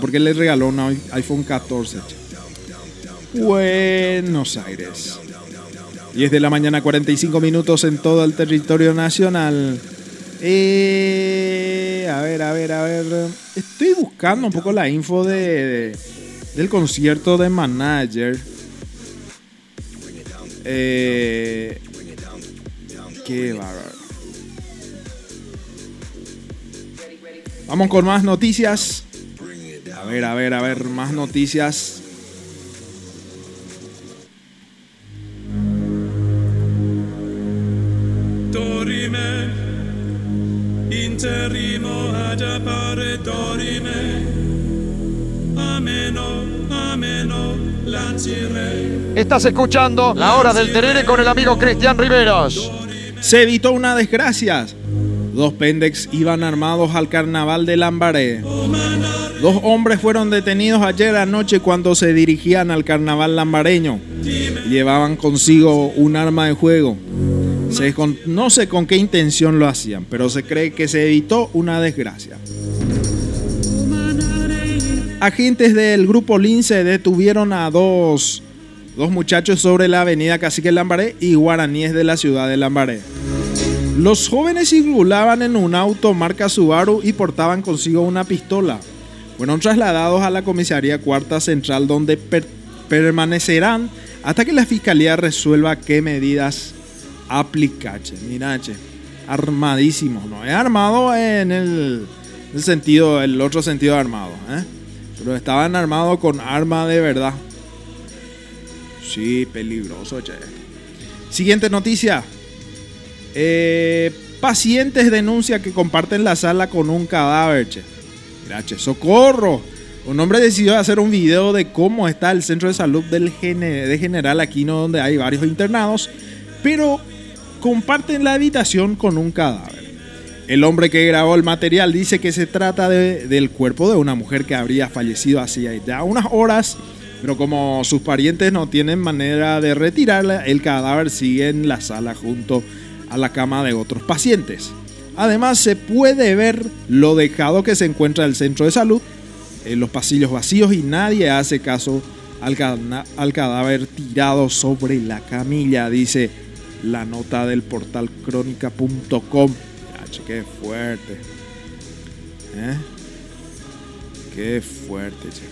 Porque le regaló un iPhone 14. Che. Buenos Aires. 10 de la mañana, 45 minutos en todo el territorio nacional. Eh, a ver, a ver, a ver. Estoy buscando un poco la info de, de del concierto de Manager. Eh, qué bárbaro. Vamos con más noticias. A ver, a ver, a ver, más noticias. Dorime, interrimo ad appare dorime, ameno, ameno, lancire. Estás escuchando La Hora del Terere con el amigo Cristian Riveros. Se evitó una desgracia. Dos pendex iban armados al carnaval de Lambaré. Dos hombres fueron detenidos ayer anoche cuando se dirigían al carnaval lambareño. Llevaban consigo un arma de juego. Se con- no sé con qué intención lo hacían, pero se cree que se evitó una desgracia. Agentes del grupo Lince detuvieron a dos, dos muchachos sobre la avenida Cacique Lambaré y guaraníes de la ciudad de Lambaré. Los jóvenes circulaban en un auto marca Subaru y portaban consigo una pistola. Fueron trasladados a la comisaría cuarta central donde per- permanecerán hasta que la fiscalía resuelva qué medidas aplicar. che. Mira, che, armadísimos, ¿no? Es armado en el, el sentido, el otro sentido de armado, ¿eh? Pero estaban armados con arma de verdad. Sí, peligroso, che. Siguiente noticia. Eh, pacientes denuncia que comparten la sala con un cadáver, che. Mira, che, socorro. Un hombre decidió hacer un video de cómo está el centro de salud del de General Aquino, donde hay varios internados, pero comparten la habitación con un cadáver. El hombre que grabó el material dice que se trata de- del cuerpo de una mujer que habría fallecido hacía ya unas horas, pero como sus parientes no tienen manera de retirarla, el cadáver sigue en la sala junto a la cama de otros pacientes. Además, se puede ver lo dejado que se encuentra el centro de salud, en los pasillos vacíos y nadie hace caso al, al cadáver tirado sobre la camilla, dice la nota del portal crónica.com. Ah, Qué fuerte. ¿Eh? Qué fuerte. che.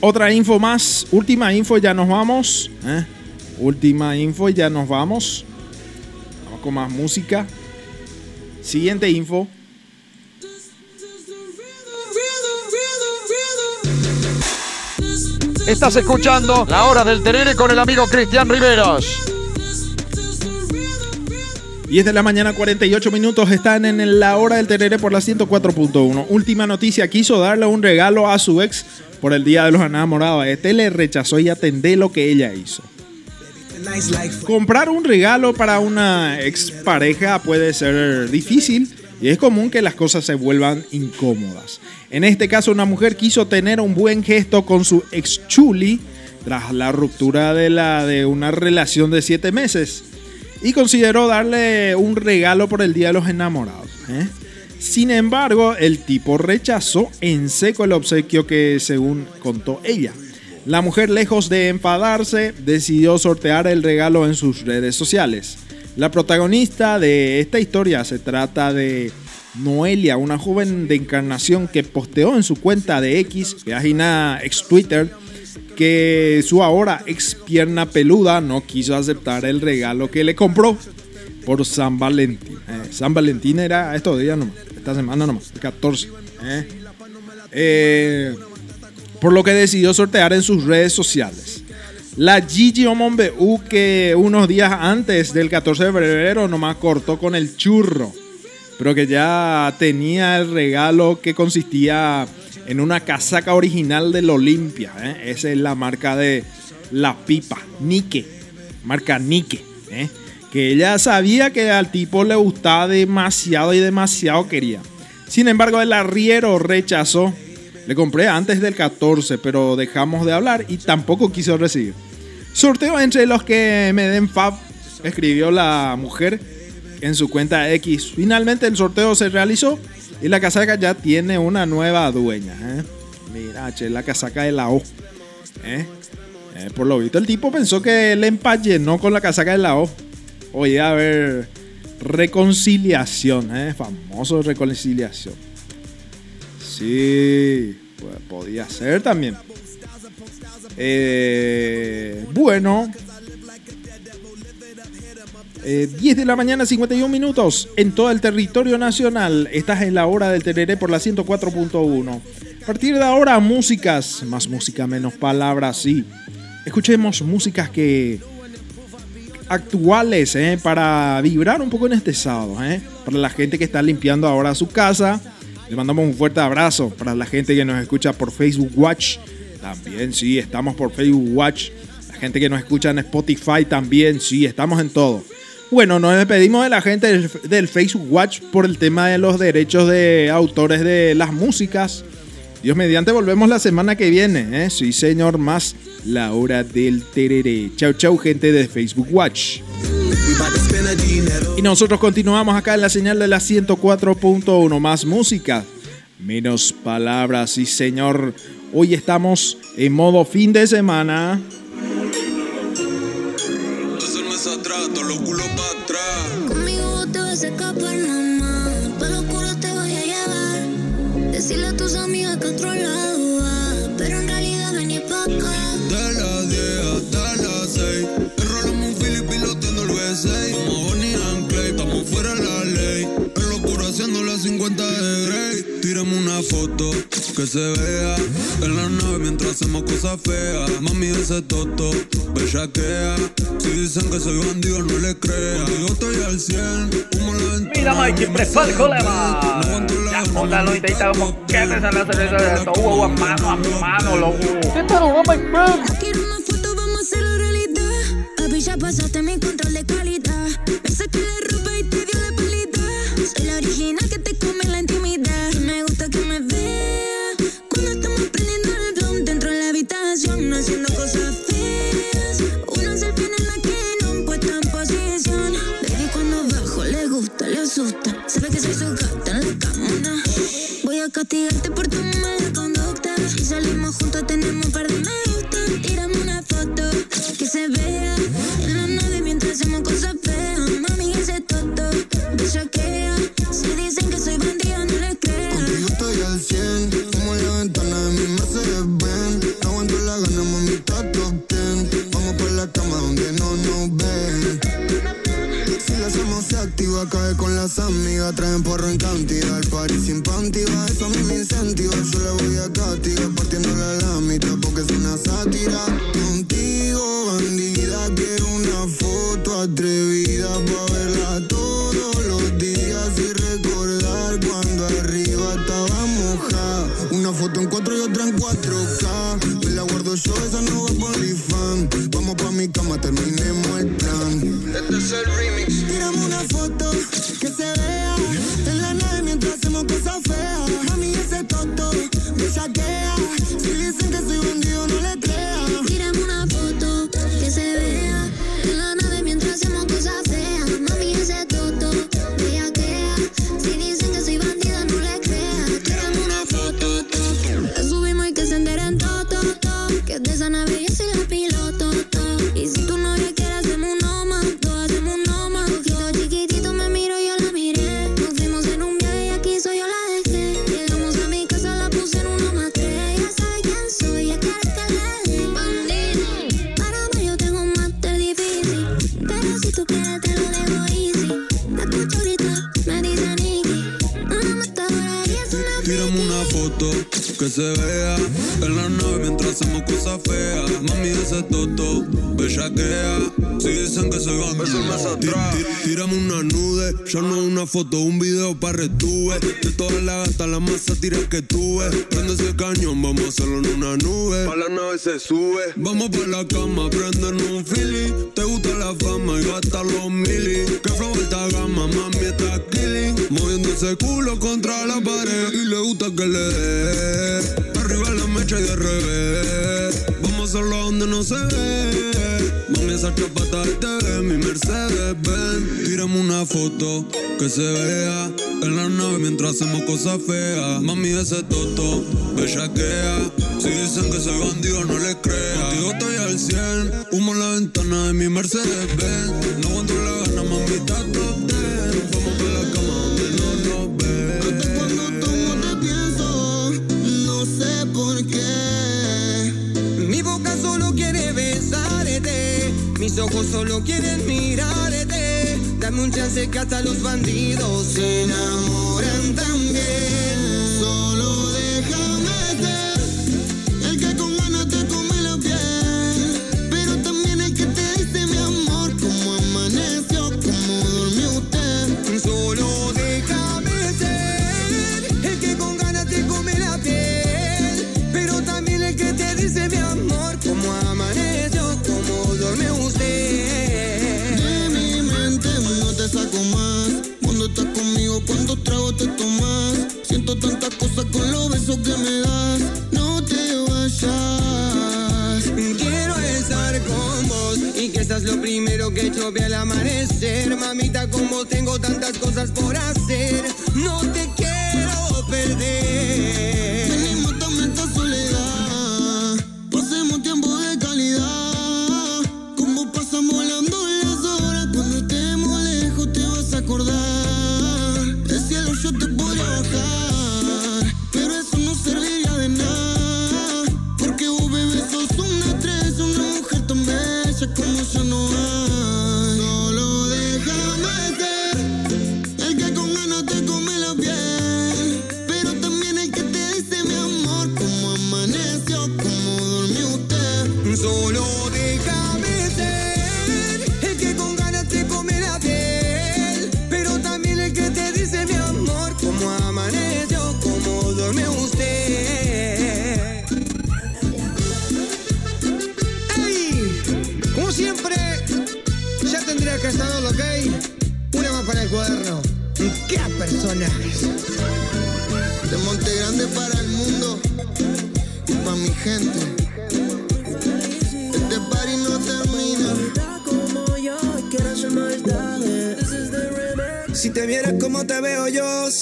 Otra info más. Última info, ya nos vamos. ¿eh? Última info, ya nos vamos. Vamos con más música. Siguiente info. Estás escuchando La Hora del Terere con el amigo Cristian Riveros. 10 de la mañana, 48 minutos. Están en la hora del terere por la 104.1. Última noticia: quiso darle un regalo a su ex por el día de los enamorados. Este le rechazó y atendé lo que ella hizo. Comprar un regalo para una expareja puede ser difícil y es común que las cosas se vuelvan incómodas. En este caso, una mujer quiso tener un buen gesto con su ex chuli tras la ruptura de, la, de una relación de 7 meses y consideró darle un regalo por el Día de los Enamorados. ¿eh? Sin embargo, el tipo rechazó en seco el obsequio que según contó ella. La mujer, lejos de enfadarse, decidió sortear el regalo en sus redes sociales. La protagonista de esta historia se trata de Noelia, una joven de encarnación que posteó en su cuenta de X, página ex Twitter, que su ahora ex pierna peluda no quiso aceptar el regalo que le compró por San Valentín. Eh, San Valentín era estos días nomás, esta semana nomás, el 14. eh. Eh, por lo que decidió sortear en sus redes sociales. La Gigi Omonbeu que unos días antes del 14 de febrero nomás cortó con el churro, pero que ya tenía el regalo que consistía en una casaca original del Olimpia. ¿eh? Esa es la marca de la pipa, Nike, marca Nike. ¿eh? Que ella sabía que al tipo le gustaba demasiado y demasiado quería. Sin embargo, el arriero rechazó. Le compré antes del 14, pero dejamos de hablar y tampoco quiso recibir. Sorteo entre los que me den fab, escribió la mujer en su cuenta X. Finalmente el sorteo se realizó y la casaca ya tiene una nueva dueña. ¿eh? Mira, che, la casaca de la O. ¿eh? Eh, por lo visto, el tipo pensó que le empallenó con la casaca de la O. Oye, a ver, reconciliación, famoso reconciliación. Sí, pues, podía ser también. Eh, bueno, eh, 10 de la mañana, 51 minutos en todo el territorio nacional. Estás en la hora del Tereré por la 104.1. A partir de ahora, músicas, más música, menos palabras, sí. Escuchemos músicas que actuales eh, para vibrar un poco en este sábado. eh. Para la gente que está limpiando ahora su casa, le mandamos un fuerte abrazo. Para la gente que nos escucha por Facebook Watch, también sí, estamos por Facebook Watch. La gente que nos escucha en Spotify también, sí, estamos en todo. Bueno, nos despedimos de la gente del, Facebook Watch por el tema de los derechos de autores de las músicas. Dios mediante, volvemos la semana que viene. ¿eh? Sí, señor, más la hora del tereré. Chau, chau, gente de Facebook Watch. Y nosotros continuamos acá en la señal de la 104.1. Más música, menos palabras. Sí, señor. Hoy estamos en modo fin de semana. Conmigo te vas a escapar nada más. Pa' lo oscuro te voy a llevar. Decirle a tus amigas que a otro lado va. Pero en realidad vení pa' acá. De las 10 hasta las 6 Enrolamos un Philip piloteando el V6 Como Bonnie and Clay, estamos fuera de la ley En locura haciendo las 50 de Grey Tiramos una foto que se vea En la nave mientras hacemos cosas feas. Mami ese toto, bellaquea. Si dicen que soy bandido no le creas. Contigo estoy al 100 Como la ventana Mira, Mikey, prepara el colema. Ya, póntalo y te como que te sale a hacer eso de todo, huevo, a mano a mano, loco. ¿Qué tal, Robert Quiero una foto, vamos a hacerlo realidad. Papi, ya pasaste haciendo cosas feas. Una selfie en la que no puesta en posición. Baby, cuando bajo le gusta, le asusta. Sabe que soy su gata en la cama. Voy a castigarte por tu mala conducta. Si salimos juntos tenemos un par de me gusta. Tírame una foto que se vea en la nave mientras hacemos cosas feas. Mami, ese toto bellaquea. Si dicen que cae con las amigas Traen porro en cantidad, el party sin panty va, Eso a mí me incentiva, yo le voy a castigar Partiéndole la mitad porque es una sátira. Contigo, bandida, quiero una foto atrevida Pa' se vea en la nave mientras hacemos cosas feas. Mami, ese toto, bellaquea. Si dicen que soy bandido, Tí- tí- tírame una nude. Ya no una foto, un video para retuve. De todas las gatas, la más sátira que tuve. Prende ese cañón, vamos a hacerlo en una nube. Pa' la nave se sube. Vamos pa' la cama, prenden un fili. Te gusta la fama y gastar los mili. Que flow alta gama, mami está killing. Moviendo ese culo contra la pared. Y le gusta que le dé. Arriba la mecha y de revés. Vamos a hacerlo donde no se ve. Esa chapata del TV, mi Mercedes Benz. Tírame una foto que se vea en la nave mientras hacemos cosas feas. Mami, ese toto, bellaquea. Si dicen que soy bandido, no les crea. Contigo estoy al 100, humo en la ventana de mi Mercedes Benz. No aguanto la gana, mami, está top 10. Vamos pa' la cama donde no nos ven. Cuando tomo te pienso, no sé por qué. Mi boca solo quiere besarte, mis ojos solo quieren mirarte. Dame un chance que hasta los bandidos se enamoran también. Solo déjame Siento tantas cosas con los besos que me das. No te vayas. Quiero estar con vos y que seas lo primero que yo ve al amanecer. Mamita, como tengo tantas cosas por hacer, no te quiero perder.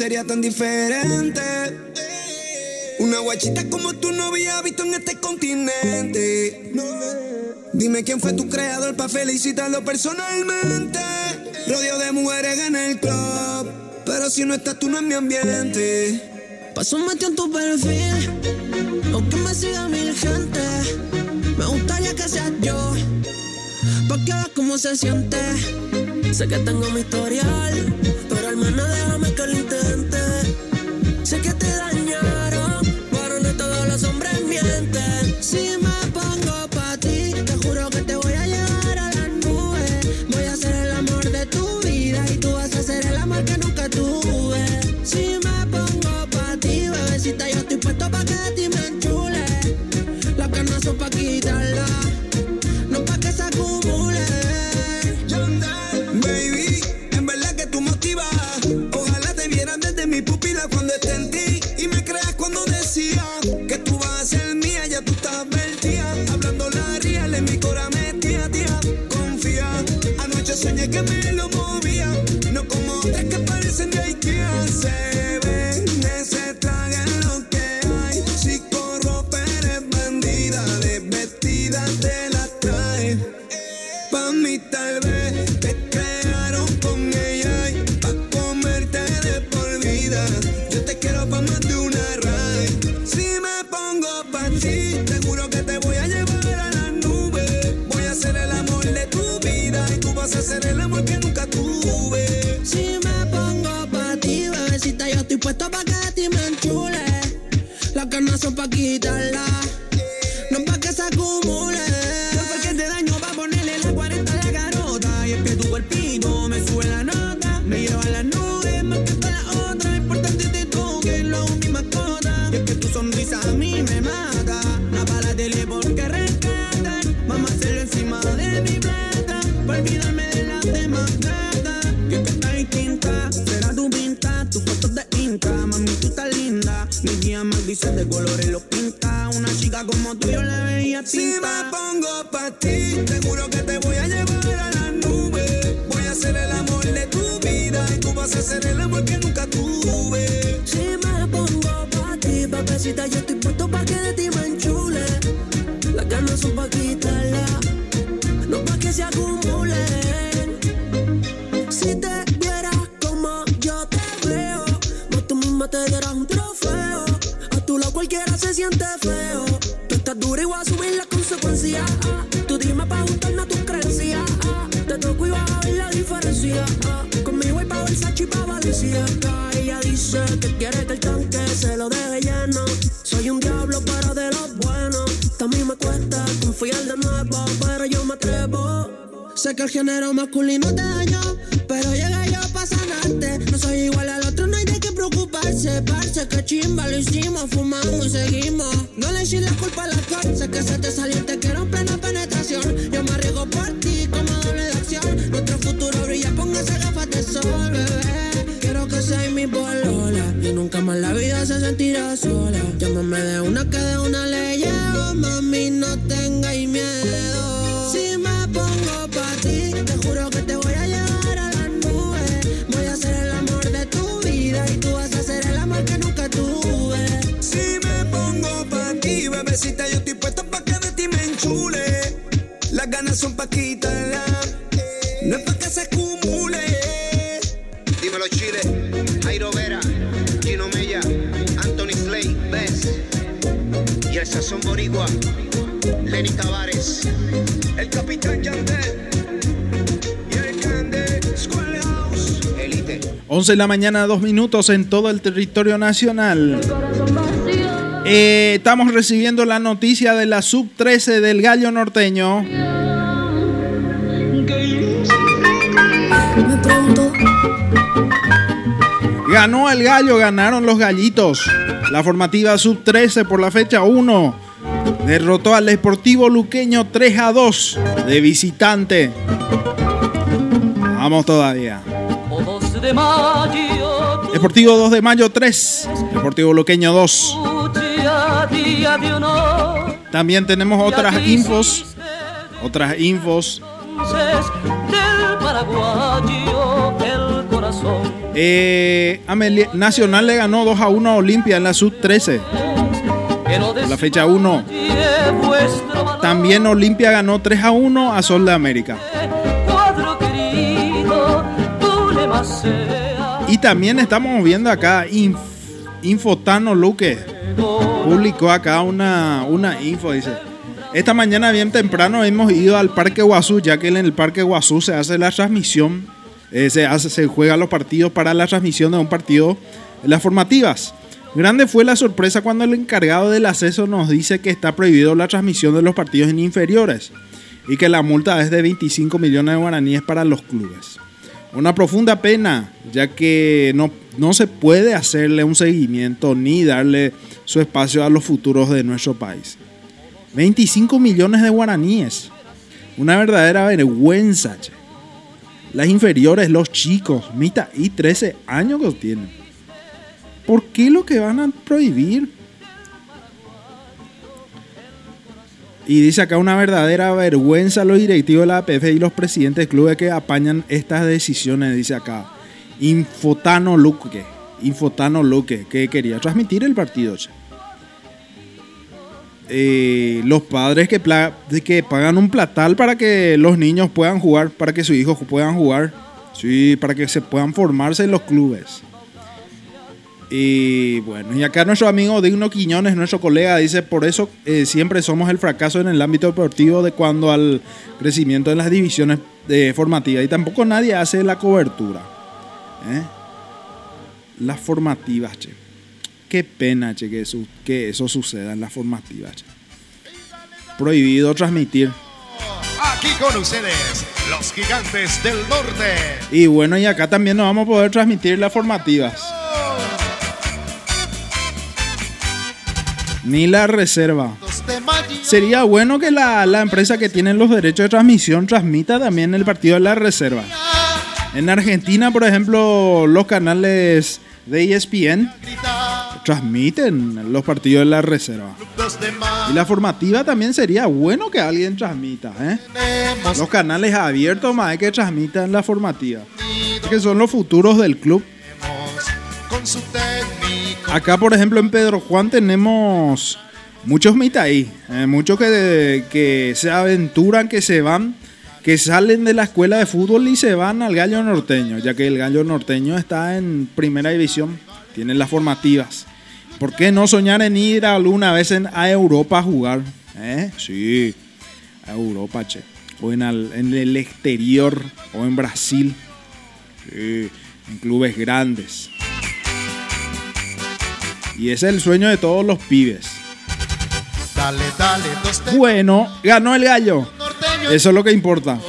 Sería tan diferente. Una guachita como tú no había visto en este continente. Dime quién fue tu creador para felicitarlo personalmente. Rodeo de mujeres en el club, pero si no estás tú no es mi ambiente. Paso metido en tu perfil, o que me siga mil gente. Me gustaría que seas yo, pa' que veas cómo se siente. Sé que tengo mi historial, te dieras un trofeo. A tu lado cualquiera se siente feo. El género masculino te dañó, pero llega yo pa' sanarte. No soy igual al otro, no hay de qué preocuparse. Parce, que chimba, lo hicimos, fumamos y seguimos. No le eches la culpa a la cárcel, que se te salió, te quiero en plena penetración. Yo me arriesgo por ti como doble de acción. Nuestro futuro brilla, póngase gafas de sol, bebé. Quiero que seas mi polola y nunca más la vida se sentirá sola. Llámame de una que de una bebecita, yo estoy puesto pa' que de ti me enchule. Las ganas son pa' quitarla, no es pa' que se acumule. Dímelo Chile, Jairo Vera, Gino Mella, Anthony Slay, Bess y el sazón boricua, Lenny Tavares, El capitán Yandel y el Cande, Schoolhouse. Elite. 11 de la mañana, dos minutos en todo el territorio nacional. Eh, estamos recibiendo la noticia de la sub 13 del Gallo Norteño. Ganó el Gallo, ganaron los Gallitos. La formativa sub 13 por la fecha 1 derrotó al Deportivo Luqueño 3 a 2 de visitante. Vamos todavía. Deportivo 2 de mayo 3, Deportivo Luqueño 2. También tenemos otras infos. Otras infos. Eh, Amelie- Nacional le ganó 2 a 1 a Olimpia en la sub 13. La fecha 1. También Olimpia ganó 3 a 1 a Sol de América. Y también estamos viendo acá Inf- Infotano Luque. Publicó acá una, una info, dice. Esta mañana bien temprano hemos ido al Parque Guazú, ya que en el Parque Guazú se hace la transmisión, eh, se, hace, se juega los partidos para la transmisión de un partido las formativas. Grande fue la sorpresa cuando el encargado del acceso nos dice que está prohibido la transmisión de los partidos en inferiores y que la multa es de 25 millones de guaraníes para los clubes. Una profunda pena, ya que no, no se puede hacerle un seguimiento ni darle su espacio a los futuros de nuestro país. 25 millones de guaraníes. Una verdadera vergüenza. Las inferiores, los chicos, mitad y 13 años que tienen. ¿Por qué lo que van a prohibir? Y dice acá una verdadera vergüenza los directivos de la APF y los presidentes de clubes que apañan estas decisiones, dice acá. Infotano Luque. Infotano Luque, que quería transmitir el partido. Eh, los padres que, que pagan un platal para que los niños puedan jugar, para que sus hijos puedan jugar. Sí, para que se puedan formarse en los clubes. Y bueno, y acá nuestro amigo Digno Quiñones, nuestro colega, dice, por eso eh, siempre somos el fracaso en el ámbito deportivo de cuando al crecimiento de las divisiones eh, formativas. Y tampoco nadie hace la cobertura. ¿eh? Las formativas, che. Qué pena, che, que eso, que eso suceda en las formativas. che. Prohibido transmitir. Aquí con ustedes, los gigantes del norte. Y bueno, y acá también nos vamos a poder transmitir las formativas. Ni la reserva. Sería bueno que la, la empresa que tiene los derechos de transmisión transmita también el partido de la reserva. En Argentina, por ejemplo, los canales de ESPN transmiten los partidos de la reserva. Y la formativa también sería bueno que alguien transmita. ¿eh? Los canales abiertos más que transmitan la formativa. Que son los futuros del club. Con su técnico. Acá, por ejemplo, en Pedro Juan tenemos muchos mitaí, eh, muchos que, se aventuran, que se van, que salen de la escuela de fútbol y se van al Gallo Norteño, ya que el Gallo Norteño está en primera división, tienen las formativas. ¿Por qué no soñar en ir alguna vez a Europa a jugar? ¿Eh? Sí, a Europa, che. O en, en el exterior, o en Brasil. Sí, en clubes grandes. Y ese es el sueño de todos los pibes. Dale, dale, dos Bueno, ganó el gallo. Eso es lo que importa.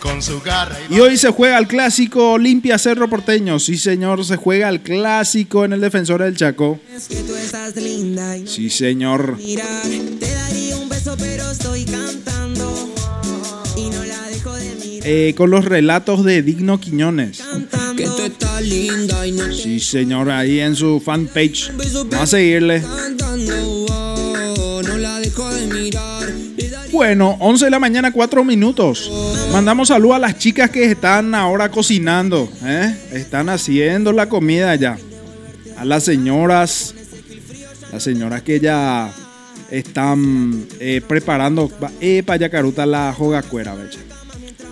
con su garra y Y hoy se juega el clásico Olimpia Cerro Porteño. Sí, señor, se juega el clásico en el Defensor del Chaco. Es que tú estás linda y Sí, señor. mirar. Te daría un beso, pero estoy cantando. Eh, con los relatos de Digno Quiñones. Sí, señor, ahí en su fanpage. Vamos a seguirle. oh. Bueno, 11 de la mañana, 4 minutos. Mandamos saludo a las chicas que están ahora cocinando. ¿eh? Están haciendo la comida ya. A las señoras. Las señoras que ya están eh, preparando. Eh, para yacaruta la jogacuera, beche.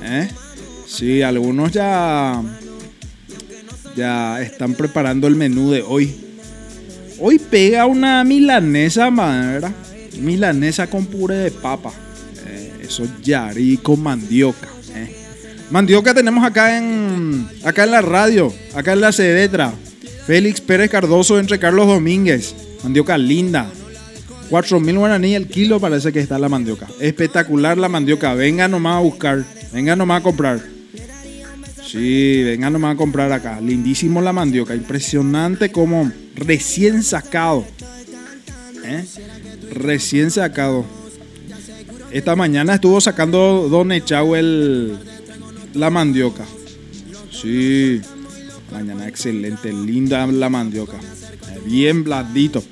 ¿Eh? Sí, algunos ya. Ya están preparando el menú de hoy. Hoy pega una milanesa, madre. Milanesa con puré de papa. Eh, eso yari con mandioca. eh. Mandioca tenemos acá en acá en la radio, acá en la Cedetra. Félix Pérez Cardoso entre Carlos Domínguez. Mandioca linda. 4000 guaraní el kilo parece que está la mandioca. Espectacular la mandioca. Venga nomás a buscar. Venga nomás a comprar. Sí, venga nomás a comprar acá. Lindísimo la mandioca. Impresionante como recién sacado. ¿Eh? Recién sacado. Esta mañana estuvo sacando Don Echau el, la mandioca. Sí. Mañana excelente. Linda la mandioca. Bien blandito.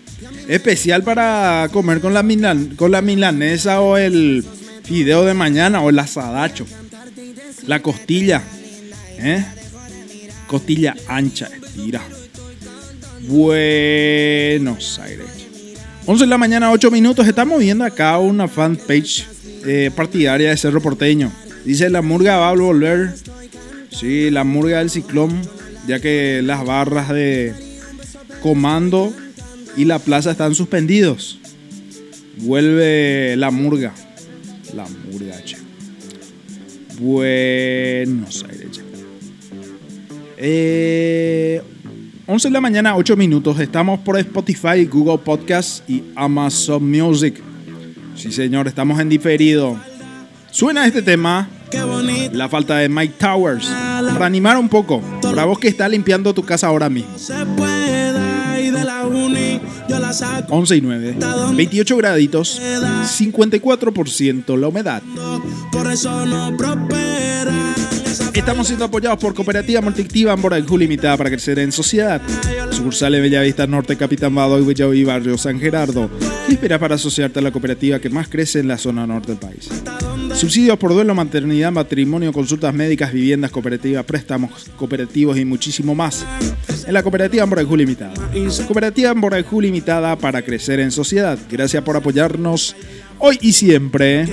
Especial para comer con la, milan- con la milanesa o el fideo de mañana o el asadacho. La costilla. ¿eh? Costilla ancha, estira. Buenos Aires. 11 de la mañana, 8 minutos. Estamos viendo acá una fanpage eh, partidaria de Cerro Porteño. Dice la murga va a volver. Sí, la murga del ciclón. Ya que las barras de comando y la plaza están suspendidos. Vuelve la murga. La murga, che. Buenos Aires. che. Eh, 11 de la mañana, 8 minutos. Estamos por Spotify, Google Podcast y Amazon Music. Sí, señor, estamos en diferido. Suena este tema. La falta de Mike Towers. Para animar un poco. Para vos que está limpiando tu casa ahora mismo. 11 y 9. 28 graditos. 54% la humedad. Estamos siendo apoyados por Cooperativa Multiactiva Amborajú Limitada para crecer en sociedad. Sucursal de Bellavista Norte, Capitán Bado y Bellaví, Barrio San Gerardo. ¿Qué esperas para asociarte a la cooperativa que más crece en la zona norte del país? Subsidios por duelo, maternidad, matrimonio, consultas médicas, viviendas cooperativas, préstamos cooperativos y muchísimo más. En la Cooperativa Amborajú Limitada. Cooperativa Amborajú Limitada para crecer en sociedad. Gracias por apoyarnos hoy y siempre.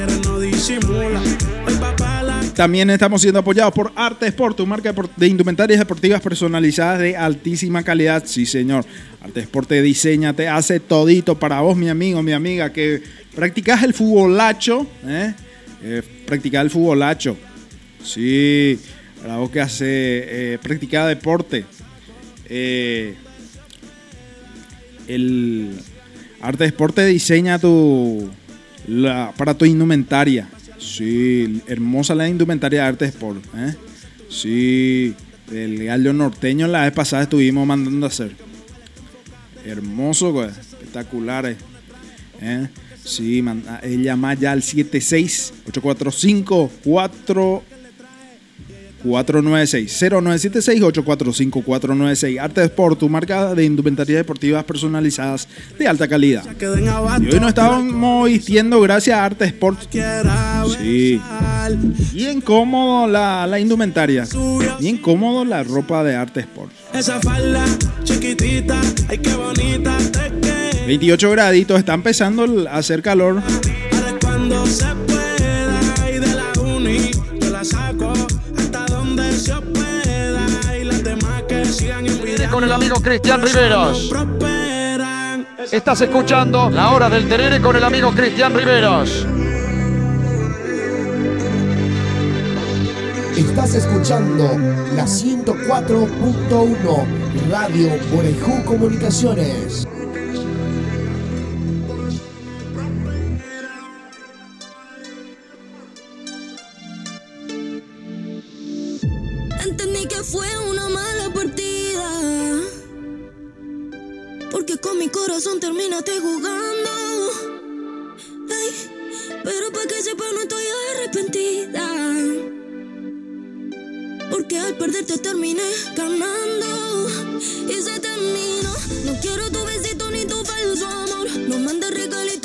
También estamos siendo apoyados por Arte Sport, tu marca de indumentarias deportivas personalizadas de altísima calidad. Sí, señor. Arte Sport te diseña, te hace todito para vos, mi amigo, mi amiga, que practicás el futbolacho. ¿eh? Eh, practicás el futbolacho. Sí, vos que hace eh, practicar deporte. Eh, el Arte Sport te diseña tu la- para tu indumentaria. Sí, hermosa la indumentaria de Arte Sport. ¿eh? Sí, el gallo norteño la vez pasada estuvimos mandando a hacer. Hermoso, güey. Espectacular. eh. Sí, man- ah, él llama ya al 76 845 4 496 0976 845 496 Arte Sport, tu marca de indumentaria deportivas personalizadas de alta calidad. Y hoy nos estamos vistiendo gracias a Arte Sport. Sí. Bien cómodo la, la indumentaria. Bien cómodo la ropa de Arte Sport. Esa falda chiquitita, ay qué bonita te 28 graditos, está empezando a hacer calor. Con el amigo Cristian Riveros. Estás escuchando la hora del terere con el amigo Cristian Riveros. Estás escuchando la 104.1 Radio Borejú Comunicaciones. Entendí que fue una mala partida. Porque con mi corazón terminaste jugando. Ey, pero para que sepa, no estoy arrepentida. Porque al perderte terminé ganando. Y se terminó. No quiero tu besito ni tu falso amor. No mandes regalito,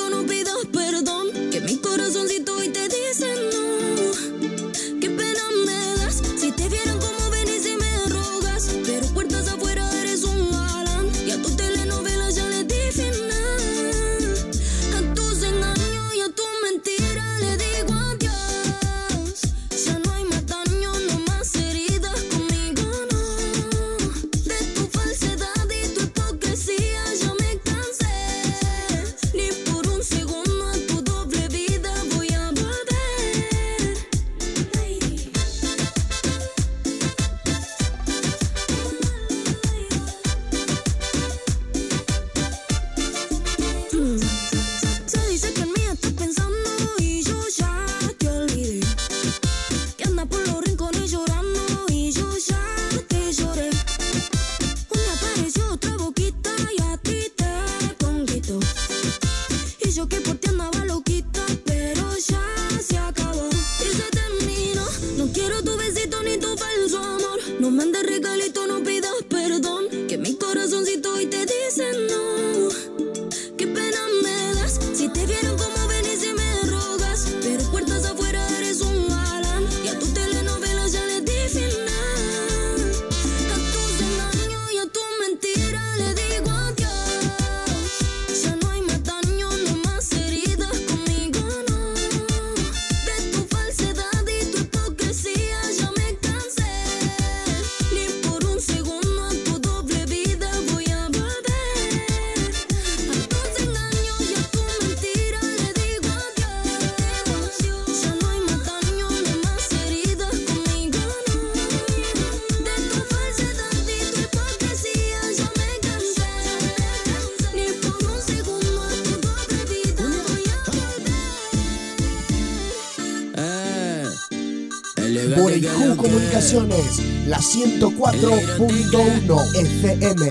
La 104.1 FM.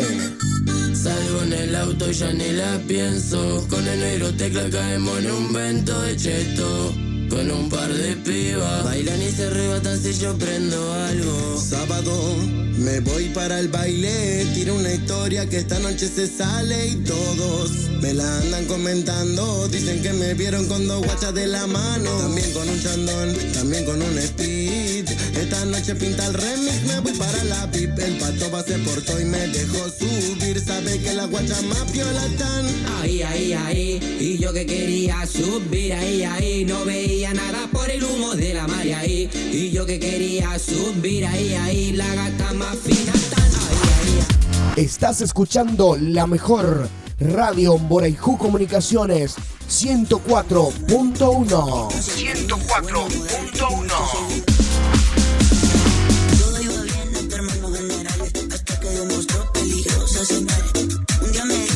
Salgo en el auto y ya ni la pienso. Con el negro tecla caemos en un vento de cheto. Con un par de pibas. Bailan y se arrebatan si yo prendo algo. Sábado me voy para el baile, tiro una historia que esta noche se sale y todos me la andan comentando. Dicen que me vieron con dos guachas de la mano, también con un chandón, también con un speed. Esta noche pinta el remix, me voy para la VIP. El pato va se portó y me dejó subir. Sabe que las guachas más piolas están. Ahí, ahí, ahí. Y yo que quería subir ahí, ahí. No veía nada por el humo de la marea ahí. Y yo que quería subir ahí, ahí. La gata más fina tan Estás escuchando la mejor radio Borejú Comunicaciones 104.1. 104.1.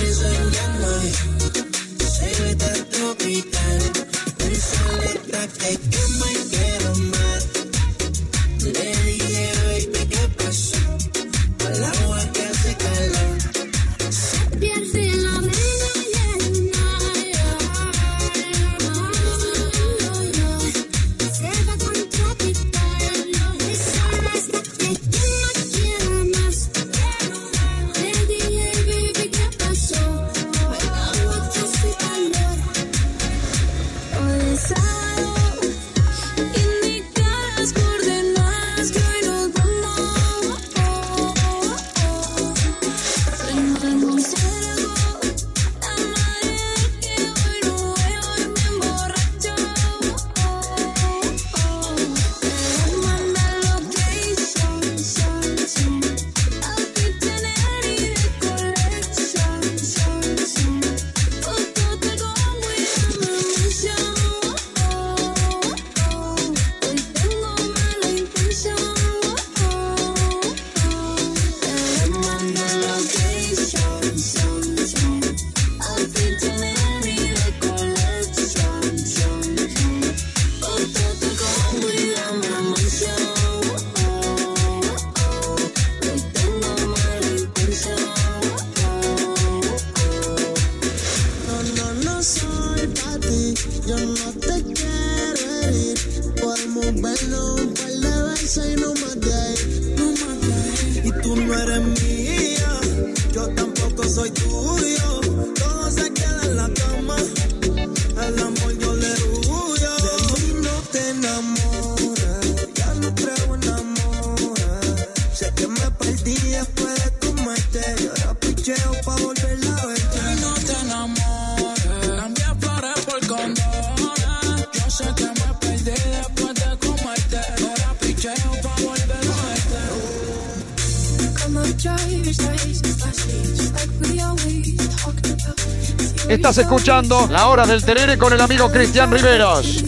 thế giới nhắn la hora del Terere con el amigo Cristian Riveros.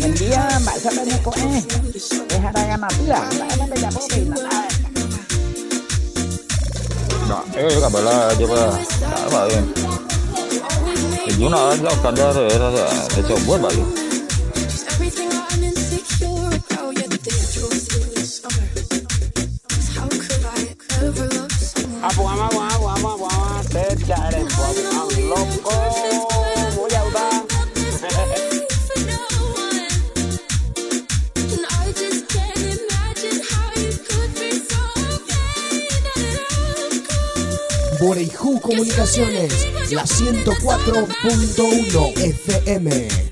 La 104.1 FM.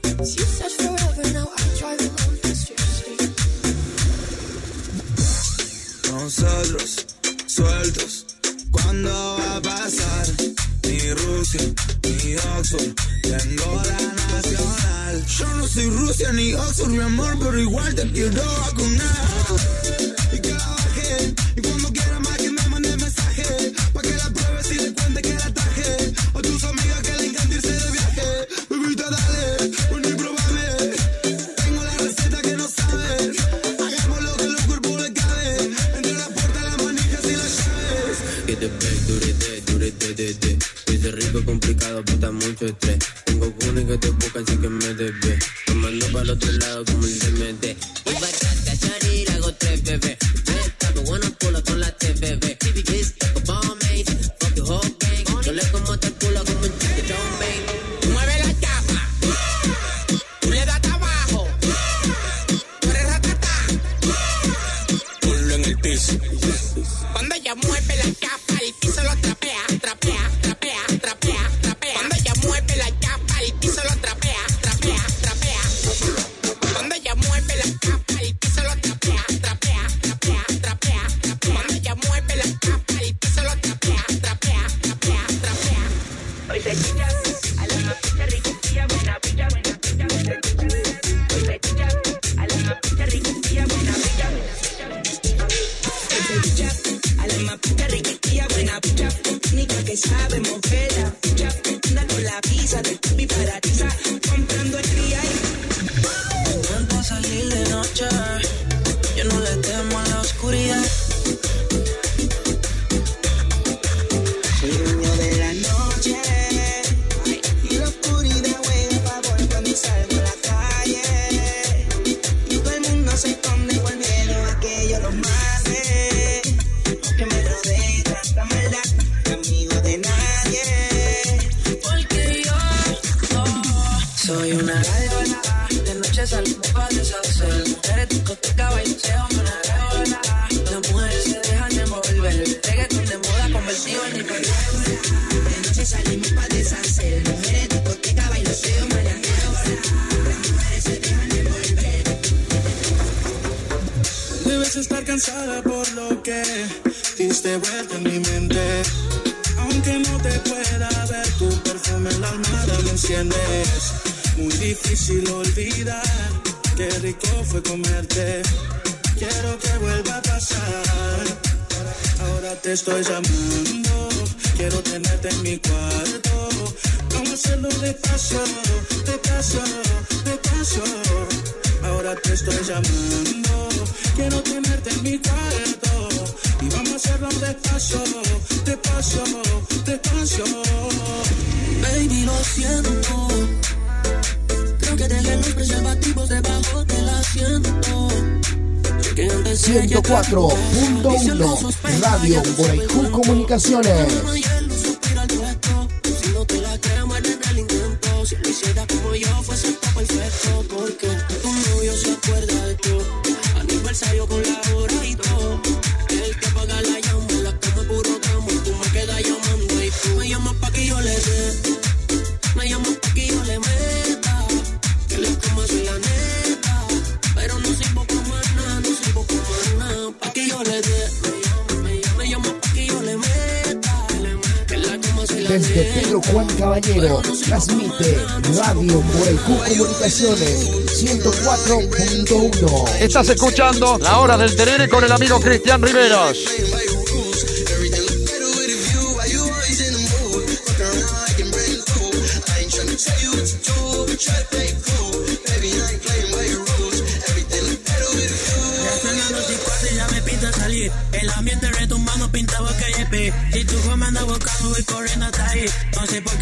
2, 3. estoy llamando. Quiero tenerte en mi cuarto. Vamos a hacerlo despacio, despacio, despacio. Ahora te estoy llamando. Quiero tenerte en mi cuarto. Y vamos a hacerlo despacio, despacio, despacio. Baby, lo siento. Creo que dejé los preservativos debajo del asiento. 104.1 Radio Guayjú Comunicaciones. Desde Pedro Juan Caballero, transmite Radio Morejú Comunicaciones 104.1. Estás escuchando La Hora del Terere con el amigo Cristian Riveros.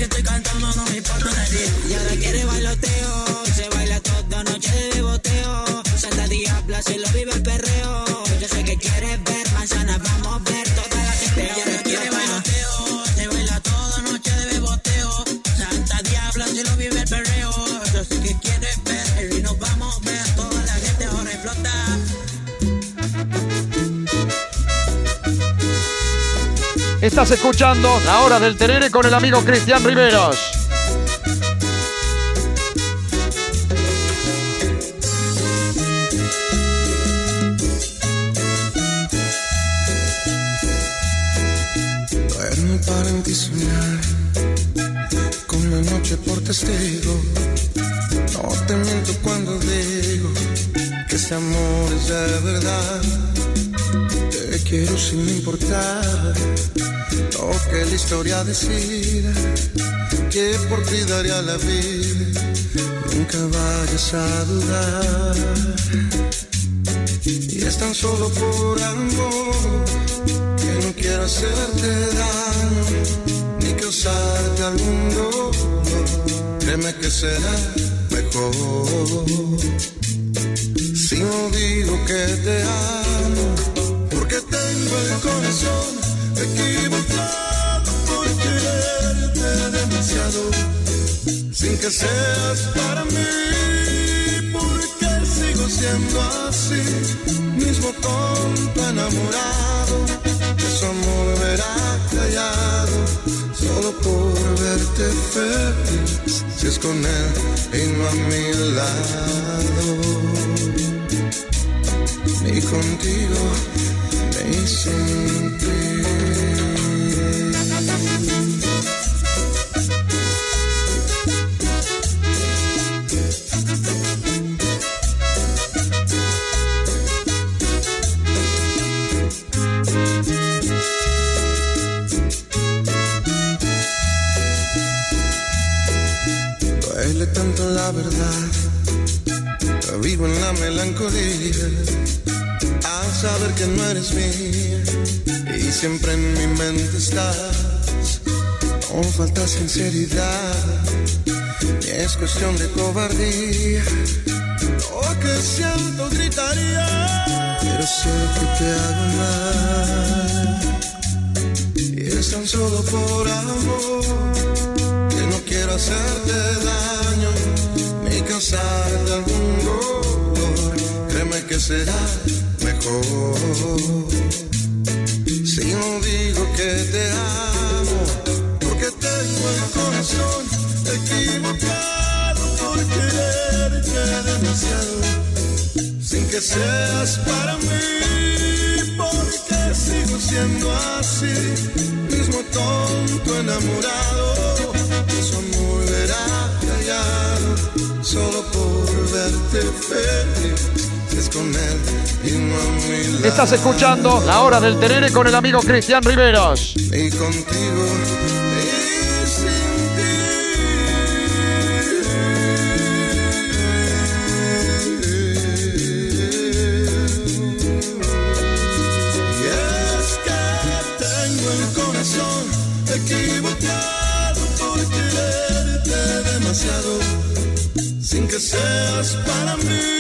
Estoy cantando, no me Estás escuchando La Hora del Terere con el amigo Cristian Riveros. Para con la noche por testigo. No te miento cuando digo que ese amor es de verdad. Quiero sin importar lo que la historia decida. Que por ti daría la vida. Nunca vayas a dudar. Y es tan solo por amor que no quiero hacerte daño ni causarte algún dolor. Créeme que será mejor si no digo que te amo, el corazón equivocado por quererte demasiado, sin que seas para mí, porque sigo siendo así, mismo tonto enamorado, que su amor verá callado, solo por verte feliz, si es con él y no a mi lado, ni contigo, ni no eres mía. Y siempre en mi mente estás, no falta sinceridad, ni es cuestión de cobardía, lo que siento gritaría, pero sé que te hago mal, y es tan solo por amor que no quiero hacerte daño ni causarte algún dolor. Créeme que será mejor si no digo que te amo, porque tengo el corazón equivocado por quererte demasiado, sin que seas para mí, porque sigo siendo así, mismo tonto enamorado que su amor verá callado solo por verte feliz. Es con él Estás escuchando La Hora del Terere con el amigo Cristian Riveros. Y contigo y sin ti. Y es que tengo el corazón equivocado por quererte demasiado, sin que seas para mí,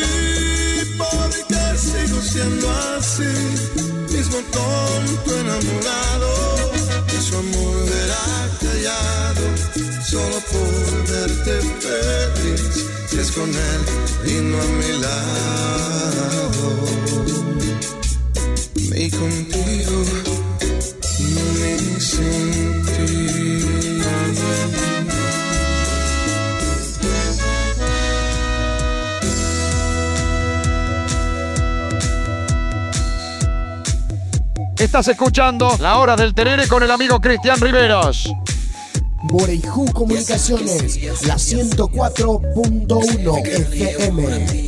verte feliz, si es con él y no a mi lado, ni contigo, ni sin ti. Estás escuchando La Hora del Terere con el amigo Cristian Riveros. Boreiju Comunicaciones, la 104.1 FM.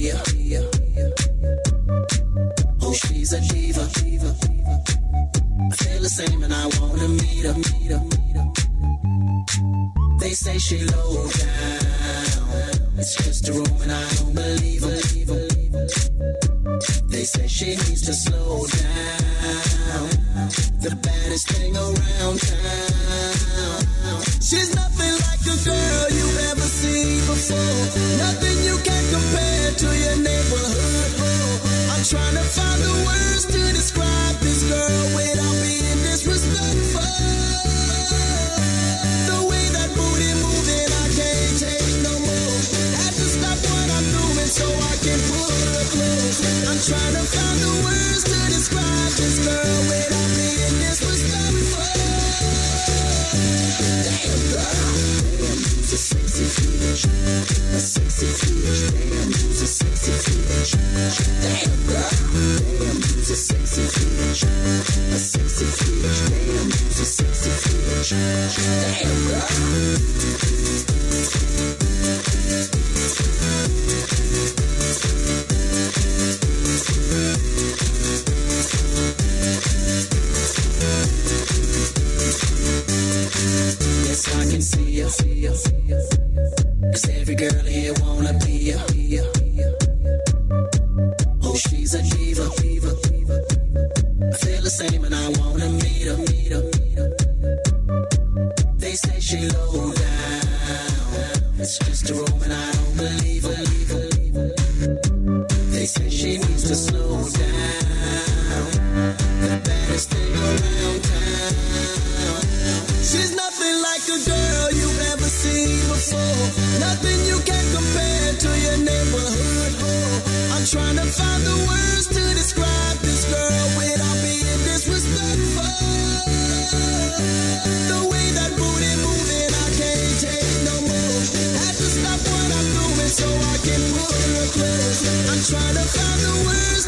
Nothing you can compare to your neighborhood. Oh, I'm trying to find the words to describe this girl without being disrespectful. The way that booty moving, I can't take no more. Had to stop what I'm doing so I can pull her close. I'm trying to find the words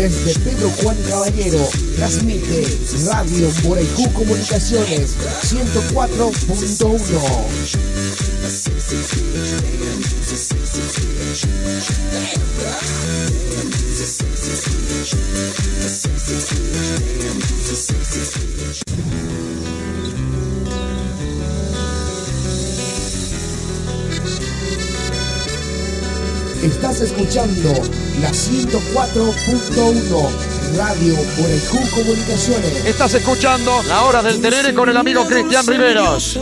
Desde Pedro Juan Caballero, transmite Radio Borejú Comunicaciones 104.1. Estás escuchando la 104.1 Radio Borejú Comunicaciones. Estás escuchando La Hora del Terere con el amigo Cristian Riveros.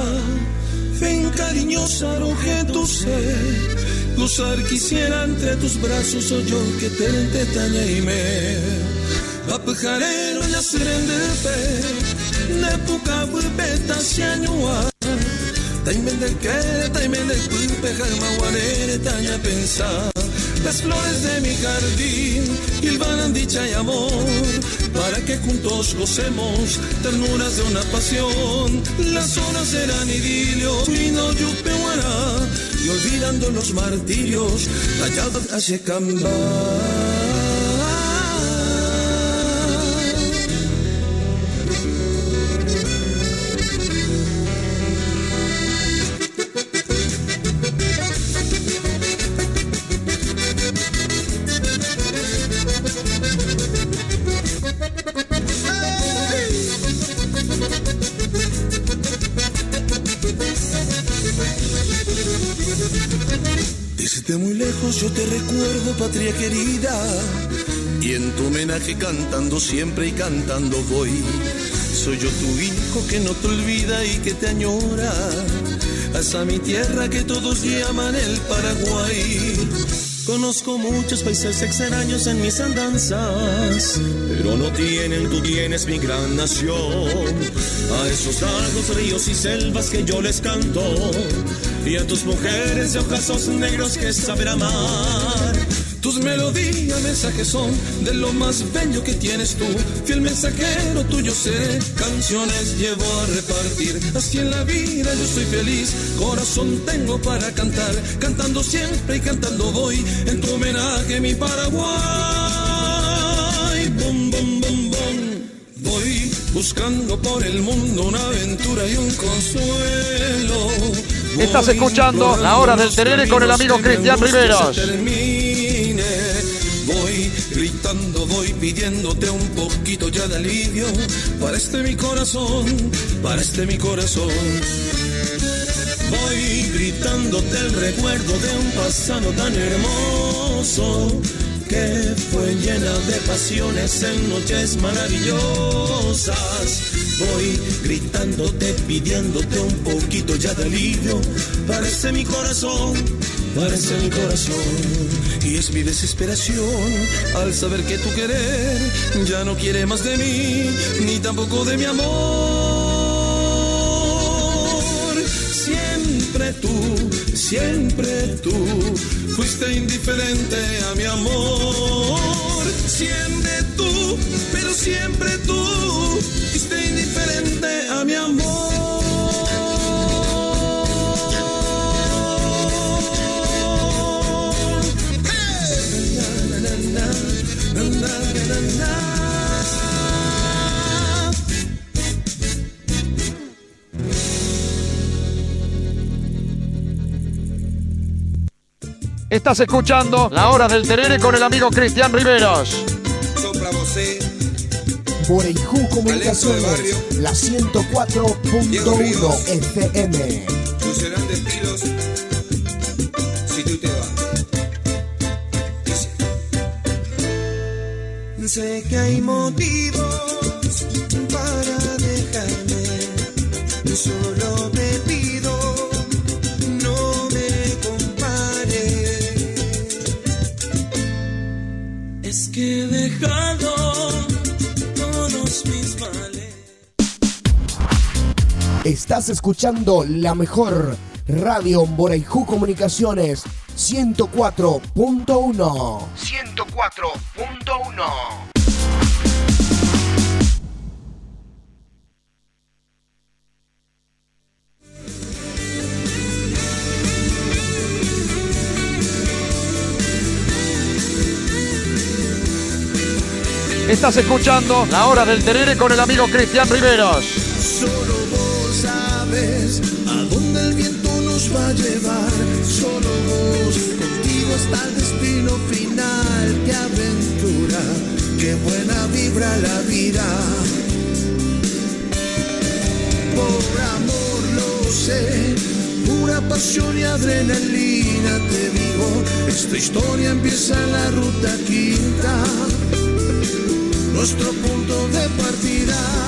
Ven cariñosa, roje tu ser. Gozar quisiera entre tus brazos, soy yo que te entetaña y me. Apajarero ya serendete, ne puka beta sianyua. Taimen del que, taimen del pulpe, jarma guarere, taña pensar. Las flores de mi jardín hilvanan dicha y amor para que juntos gocemos ternuras de una pasión. Las horas serán idilios y no yupehuara y olvidando los martirios tallados hacia cambar. Patria querida, y en tu homenaje cantando siempre y cantando voy. Soy yo tu hijo que no te olvida y que te añora, hasta mi tierra que todos llaman el Paraguay. Conozco muchos países extraños en mis andanzas, pero no tienen, tú tienes mi gran nación. A esos lagos, ríos y selvas que yo les canto, y a tus mujeres de ojazos negros que saben amar. Tus melodías, mensajes son de lo más bello que tienes tú. Fiel mensajero tuyo seré, canciones llevo a repartir. Así en la vida yo soy feliz, corazón tengo para cantar. Cantando siempre y cantando voy, en tu homenaje mi Paraguay. Bom, bom, bom, bom. Voy buscando por el mundo una aventura y un consuelo. Estás escuchando La Hora del Terere con el amigo Cristian Riveros. Pidiéndote un poquito ya de alivio para este mi corazón, para este mi corazón. Voy gritándote el recuerdo de un pasado tan hermoso que fue llena de pasiones en noches maravillosas. Voy gritándote, pidiéndote un poquito ya de alivio. Parece mi corazón, parece mi corazón. Y es mi desesperación al saber que tu querer ya no quiere más de mí, ni tampoco de mi amor. Siempre tú, siempre tú, fuiste indiferente a mi amor. Siempre tú, pero siempre tú, fuiste indiferente a mi amor. Estás escuchando La Hora del Terere con el amigo Cristian Riveros. Sopla vocé, Borejú Comunicaciones, la 104.1 FM. funcionando estilos. Si tú te vas. Sé que hay motivos Estás escuchando la mejor radio Borejú Comunicaciones 104.1. 104.1. Estás escuchando La Hora del Terere con el amigo Cristian Riveros. A dónde el viento nos va a llevar. Solo vos, contigo está el destino final. Qué aventura, qué buena vibra la vida. Por amor lo sé, pura pasión y adrenalina. Te digo, esta historia empieza en la ruta quinta. Nuestro punto de partida.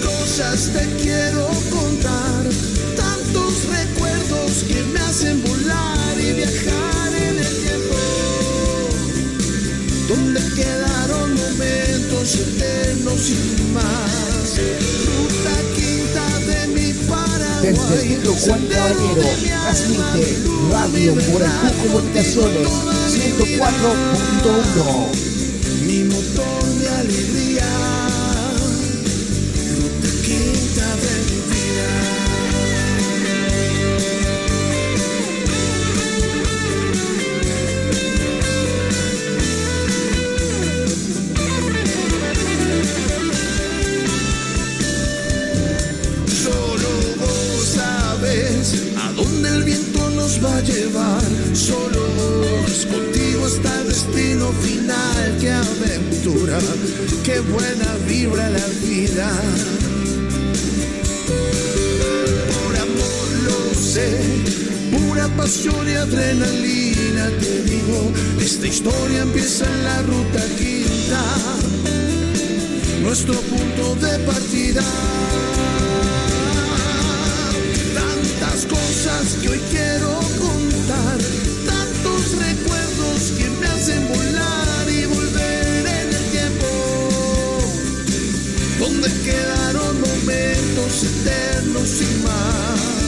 Cosas te quiero contar, tantos recuerdos que me hacen volar y viajar en el tiempo, donde quedaron momentos eternos y más. Ruta quinta de mi Paraguay, Desde Tito Juan Caballero, transmite Radio Borejú Comunicaciones toda mi vida. 104.1. Mi motor de alegría, Solo vos, contigo está el destino final. Qué aventura, qué buena vibra la vida. Por amor lo sé, pura pasión y adrenalina. Te digo, esta historia empieza en la ruta quinta. Nuestro punto de partida. Cosas que hoy quiero contar, tantos recuerdos que me hacen volar y volver en el tiempo, donde quedaron momentos eternos y más.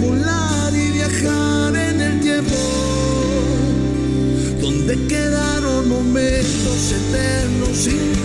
Volar y viajar en el tiempo. Donde quedaron momentos eternos sin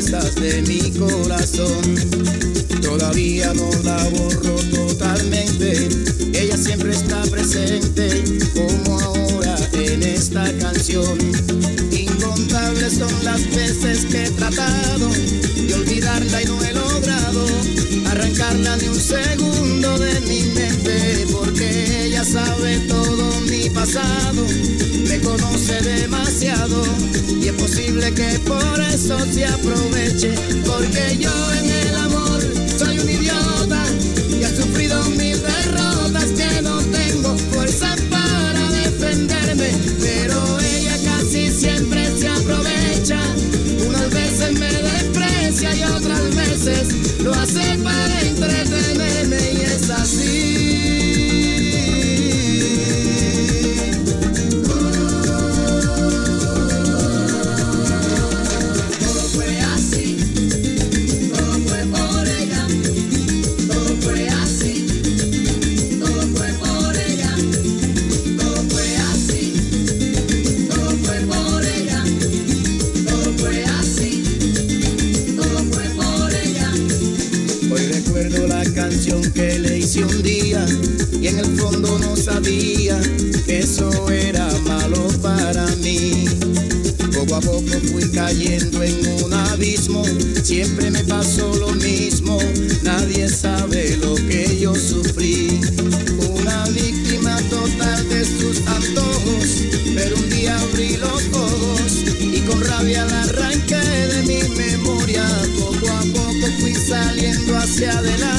de mi corazón. Todavía no la borro totalmente, ella siempre está presente, como ahora en esta canción. Incontables son las veces que he tratado de olvidarla y no he logrado arrancarla ni un segundo de mi mente, porque ella sabe todo mi pasado, conoce demasiado y es posible que por eso se aproveche, porque yo en el amor soy un idiota y he sufrido mil derrotas que no tengo fuerza para defenderme, pero ella casi siempre se aprovecha, unas veces me desprecia y otras veces lo hace y en el fondo no sabía que eso era malo para mí. Poco a poco fui cayendo en un abismo, siempre me pasó lo mismo, nadie sabe lo que yo sufrí. Una víctima total de sus antojos, pero un día abrí los ojos y con rabia la arranqué de mi memoria. Poco a poco fui saliendo hacia adelante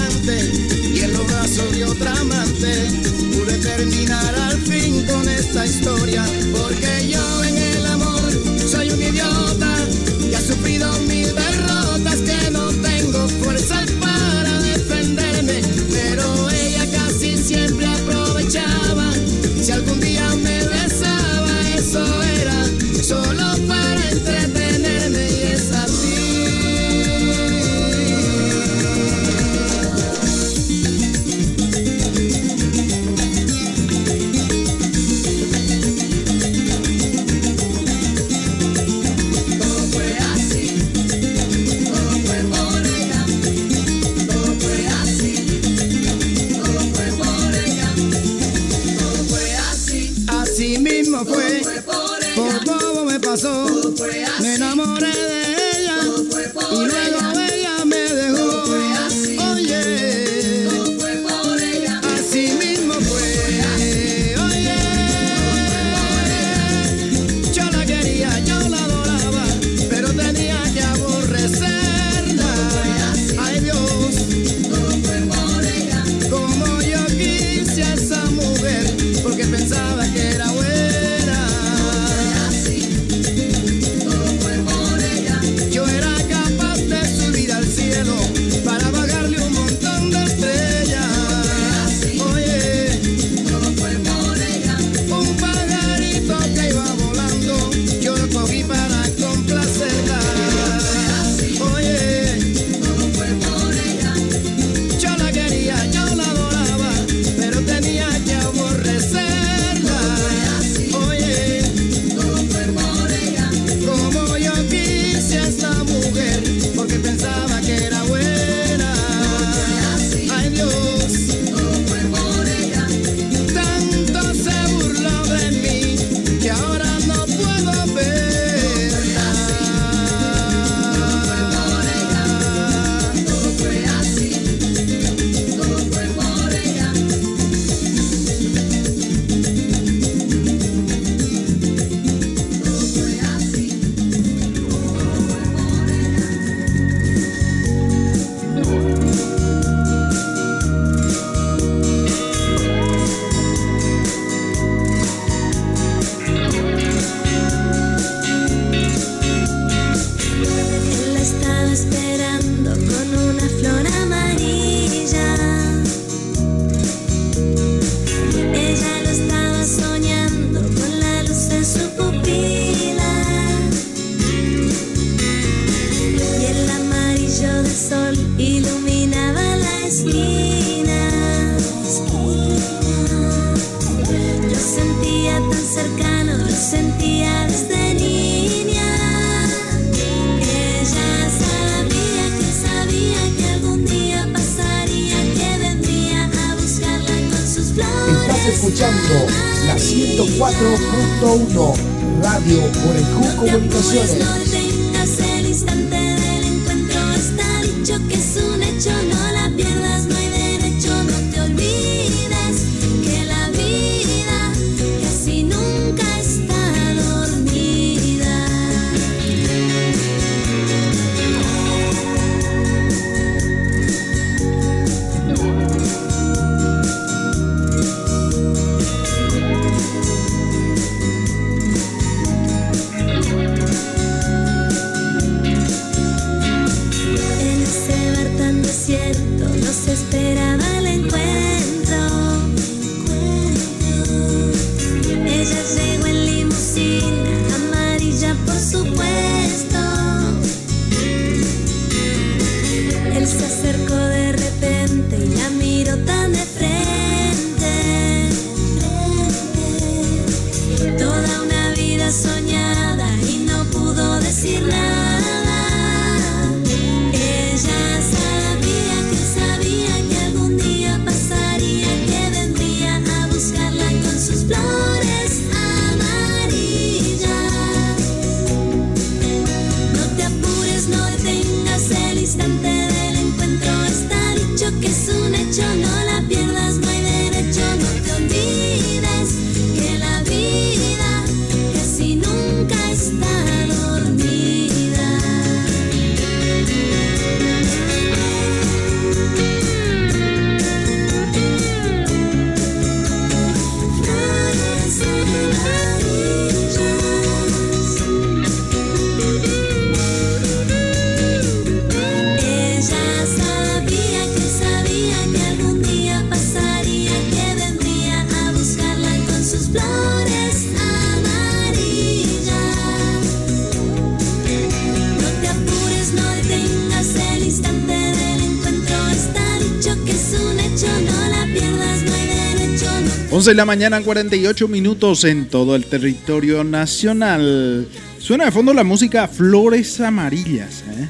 11 de la mañana, 48 minutos en todo el territorio nacional. Suena de fondo la música Flores Amarillas, ¿eh?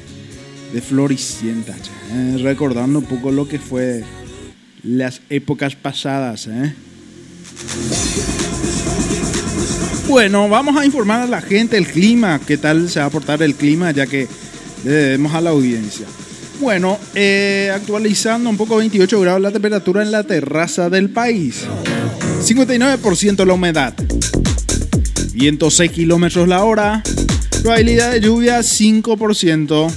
de Floricienta, ¿eh? recordando un poco lo que fue las épocas pasadas. ¿eh? Bueno, vamos a informar a la gente el clima, qué tal se va a portar el clima, ya que le debemos a la audiencia. Bueno, eh, actualizando un poco 28 grados la temperatura en la terraza del país. 59% la humedad. Viento 6 kilómetros la hora. Probabilidad de lluvia 5%.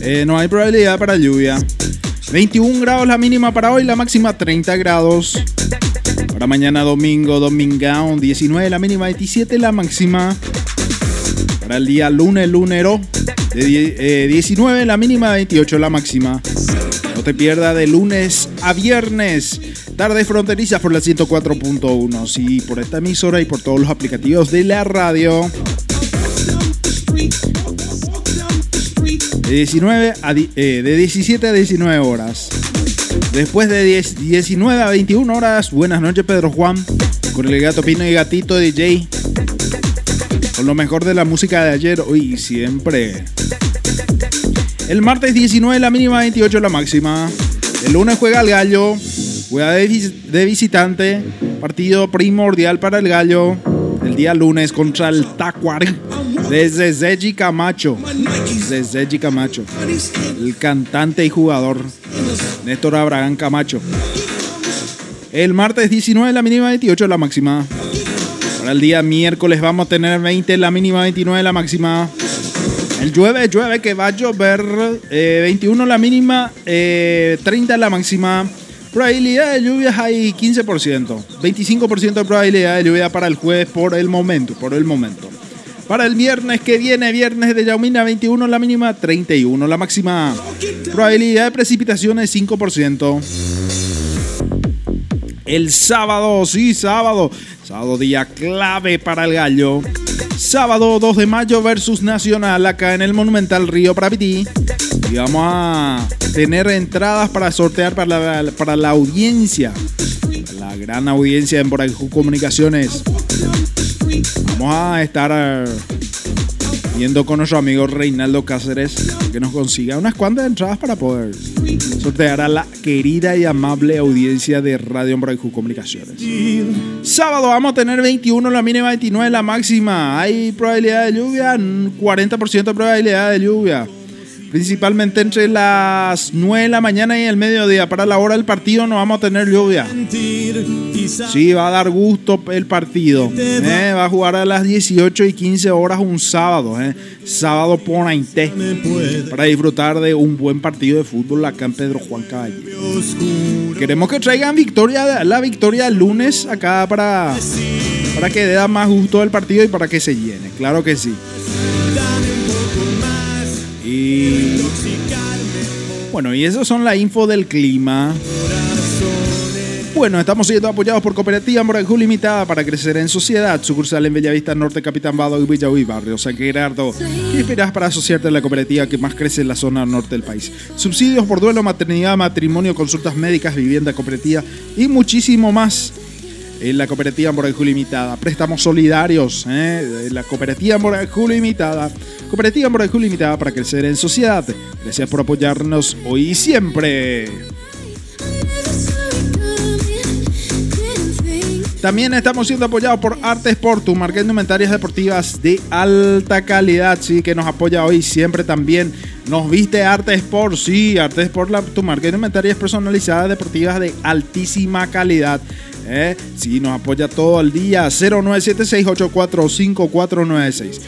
Eh, no hay probabilidad para lluvia. 21 grados la mínima para hoy, la máxima 30 grados. Para mañana domingo, domingao, 19 la mínima, 27 la máxima. Para el día lunes, lunero, de die- eh, 19 la mínima, 28 la máxima. No te pierdas de lunes a viernes. Tarde fronteriza por la 104.1. Sí, por esta emisora y por todos los aplicativos de la radio. De, 19 a, eh, de 17 a 19 horas. Después de 10 19 a 21 horas, buenas noches Pedro Juan. Con el gato Pino y gatito DJ. Con lo mejor de la música de ayer, hoy y siempre. El martes 19 la mínima, 28 la máxima. El lunes juega el gallo. Juega de, de visitante. Partido primordial para el gallo. El día lunes contra el Tacuari. Desde Zeji Camacho. Desde Camacho. El cantante y jugador. Néstor Abraham Camacho. El martes 19 la mínima, 28 la máxima. Para el día miércoles vamos a tener 20 la mínima, 29 la máxima. El llueve, llueve que va a llover. eh, 21 la mínima, eh, 30 la máxima. Probabilidad de lluvias hay 15%. 25% de probabilidad de lluvia para el jueves por el momento. Por el momento. Para el viernes que viene, viernes de Yaumina, 21 la mínima, 31 la máxima. Probabilidad de precipitaciones 5%. El sábado, sí, sábado. Sábado día clave para el gallo. Sábado 2 de mayo versus Nacional acá en el Monumental Río Praviti. Y vamos a tener entradas para sortear para la, para la audiencia. La gran audiencia en Boraju Comunicaciones. Vamos a estar viendo con nuestro amigo Reinaldo Cáceres que nos consiga unas cuantas entradas para poder sortear a la querida y amable audiencia de Radio Boraju Comunicaciones. Sábado vamos a tener 21 la mínima, 29 la máxima. Hay probabilidad de lluvia, 40% de probabilidad de lluvia. Principalmente entre las 9 de la mañana y el mediodía. Para la hora del partido no vamos a tener lluvia. Sí, va a dar gusto el partido. Eh, va a jugar a las 18 y 15 horas un sábado. eh. Sábado por Ainté. Para disfrutar de un buen partido de fútbol acá en Pedro Juan Caballero. Queremos que traigan victoria, la victoria el lunes acá para, para que dé más gusto el partido y para que se llene. Claro que sí. Y bueno, y eso son la info del clima. Bueno, estamos siendo apoyados por Cooperativa Morajú Limitada para crecer en sociedad. Sucursal en Bellavista Norte, Capitán Bado y Villahuí, Barrio San Gerardo. ¿Qué esperas para asociarte a la cooperativa que más crece en la zona norte del país? Subsidios por duelo, maternidad, matrimonio, consultas médicas, vivienda cooperativa y muchísimo más. En la cooperativa Morajú Limitada. Préstamos solidarios. ¿eh? En la cooperativa Morajú Limitada. Cooperativa Morajú Limitada para crecer en sociedad. Gracias por apoyarnos hoy y siempre. También estamos siendo apoyados por Arte Sport, tu marca de indumentarias deportivas de alta calidad, sí, que nos apoya hoy siempre también. Nos viste Arte Sport, sí, Arte Sport, la- tu marca de indumentarias personalizadas deportivas de altísima calidad. ¿eh? Sí, nos apoya todo el día. 0976-845496.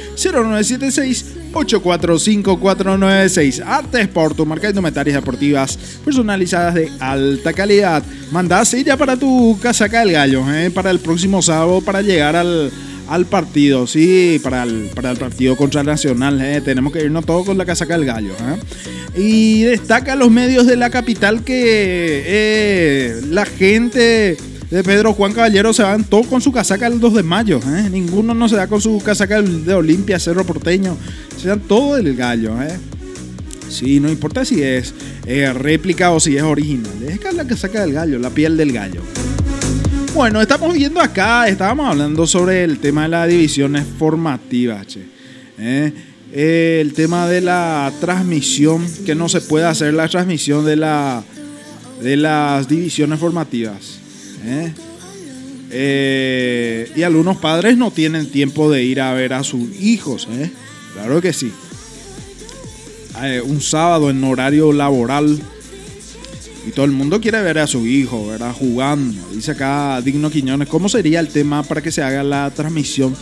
0976-845496. Arte Sport, tu marca de indumentarias deportivas personalizadas de alta calidad. Mandá silla para tu casaca del gallo, ¿eh? para el próximo sábado, para llegar al, al partido, sí, para el, para el partido contra el Nacional. ¿eh? Tenemos que irnos todos con la casaca del gallo. ¿eh? Y destaca los medios de la capital que eh, la gente Pedro Juan Caballero se van todos con su casaca el 2 de mayo. ¿eh? Ninguno no se da con su casaca de Olimpia, Cerro Porteño. Se dan todo del gallo. ¿eh? Sí, no importa si es eh, réplica o si es original. Es que la casaca del gallo, la piel del gallo. Bueno, estamos viendo acá, estábamos hablando sobre el tema de las divisiones formativas. ¿eh? El tema de la transmisión, que no se puede hacer la transmisión de las divisiones formativas. ¿Eh? Eh, y algunos padres no tienen tiempo de ir a ver a sus hijos. ¿eh? Claro que sí. Un sábado en horario laboral y todo el mundo quiere ver a su hijo, ¿verdad? Jugando. Dice acá Digno Quiñones, ¿cómo sería el tema para que se haga la transmisión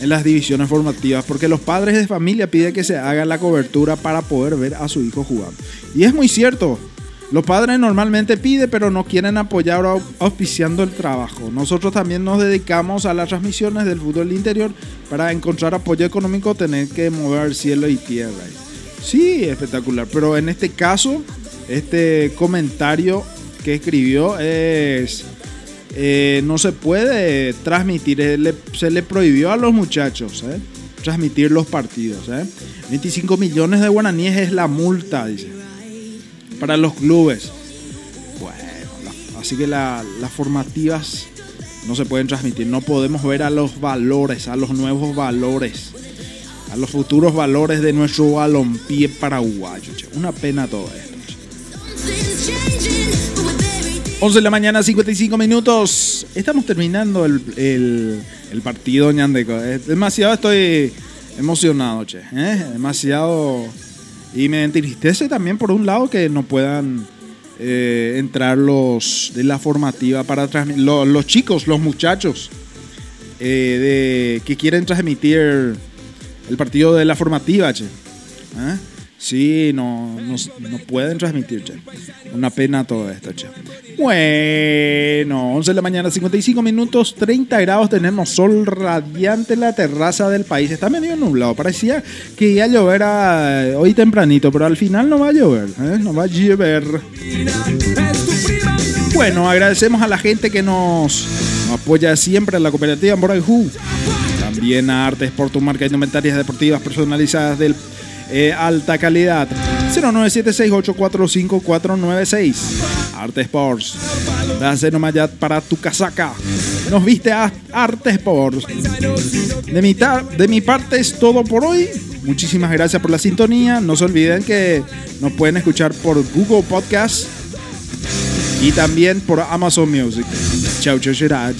en las divisiones formativas? Porque los padres de familia piden que se haga la cobertura para poder ver a su hijo jugando. Y es muy cierto. Los padres normalmente piden, pero no quieren apoyar au- auspiciando el trabajo. Nosotros también nos dedicamos a las transmisiones del fútbol interior para encontrar apoyo económico, tener que mover cielo y tierra. Sí, espectacular. Pero en este caso, este comentario que escribió es... eh, no se puede transmitir, eh, se le prohibió a los muchachos eh, transmitir los partidos. eh. 25 millones de guaraníes es la multa, dice, para los clubes. Bueno, así que la- las formativas no se pueden transmitir. No podemos ver a los valores, a los nuevos valores, a los futuros valores de nuestro balompié paraguayo. che. Una pena todo esto. che. 11 de la mañana, 55 minutos. Estamos terminando el, el- el partido ñandeco. Demasiado estoy emocionado, che. ¿eh? Demasiado. Y me entristece también, por un lado, que no puedan eh, entrar los de la formativa para transmitir. los chicos, los muchachos eh, de, que quieren transmitir el partido de la formativa. ¿Eh? Sí, no, no, pueden transmitir, che. Una pena todo esto, che. Bueno, 11 de la mañana, 55 minutos, 30 grados, tenemos sol radiante en la terraza del país. Está medio nublado, parecía que iba a llover a- hoy tempranito, pero al final no va a llover, ¿eh? no va a llover. Bueno, agradecemos a la gente que nos, apoya siempre en la cooperativa Morajú. También a Artes por marca de indumentarias deportivas personalizadas alta calidad. 0976845496. Arte Sports. Dase nomás ya para tu casaca. Nos viste a Arte Sports. De mi, de mi parte es todo por hoy. Muchísimas gracias por la sintonía. No se olviden que nos pueden escuchar por Google Podcast y también por Amazon Music. Chau, chau, ya.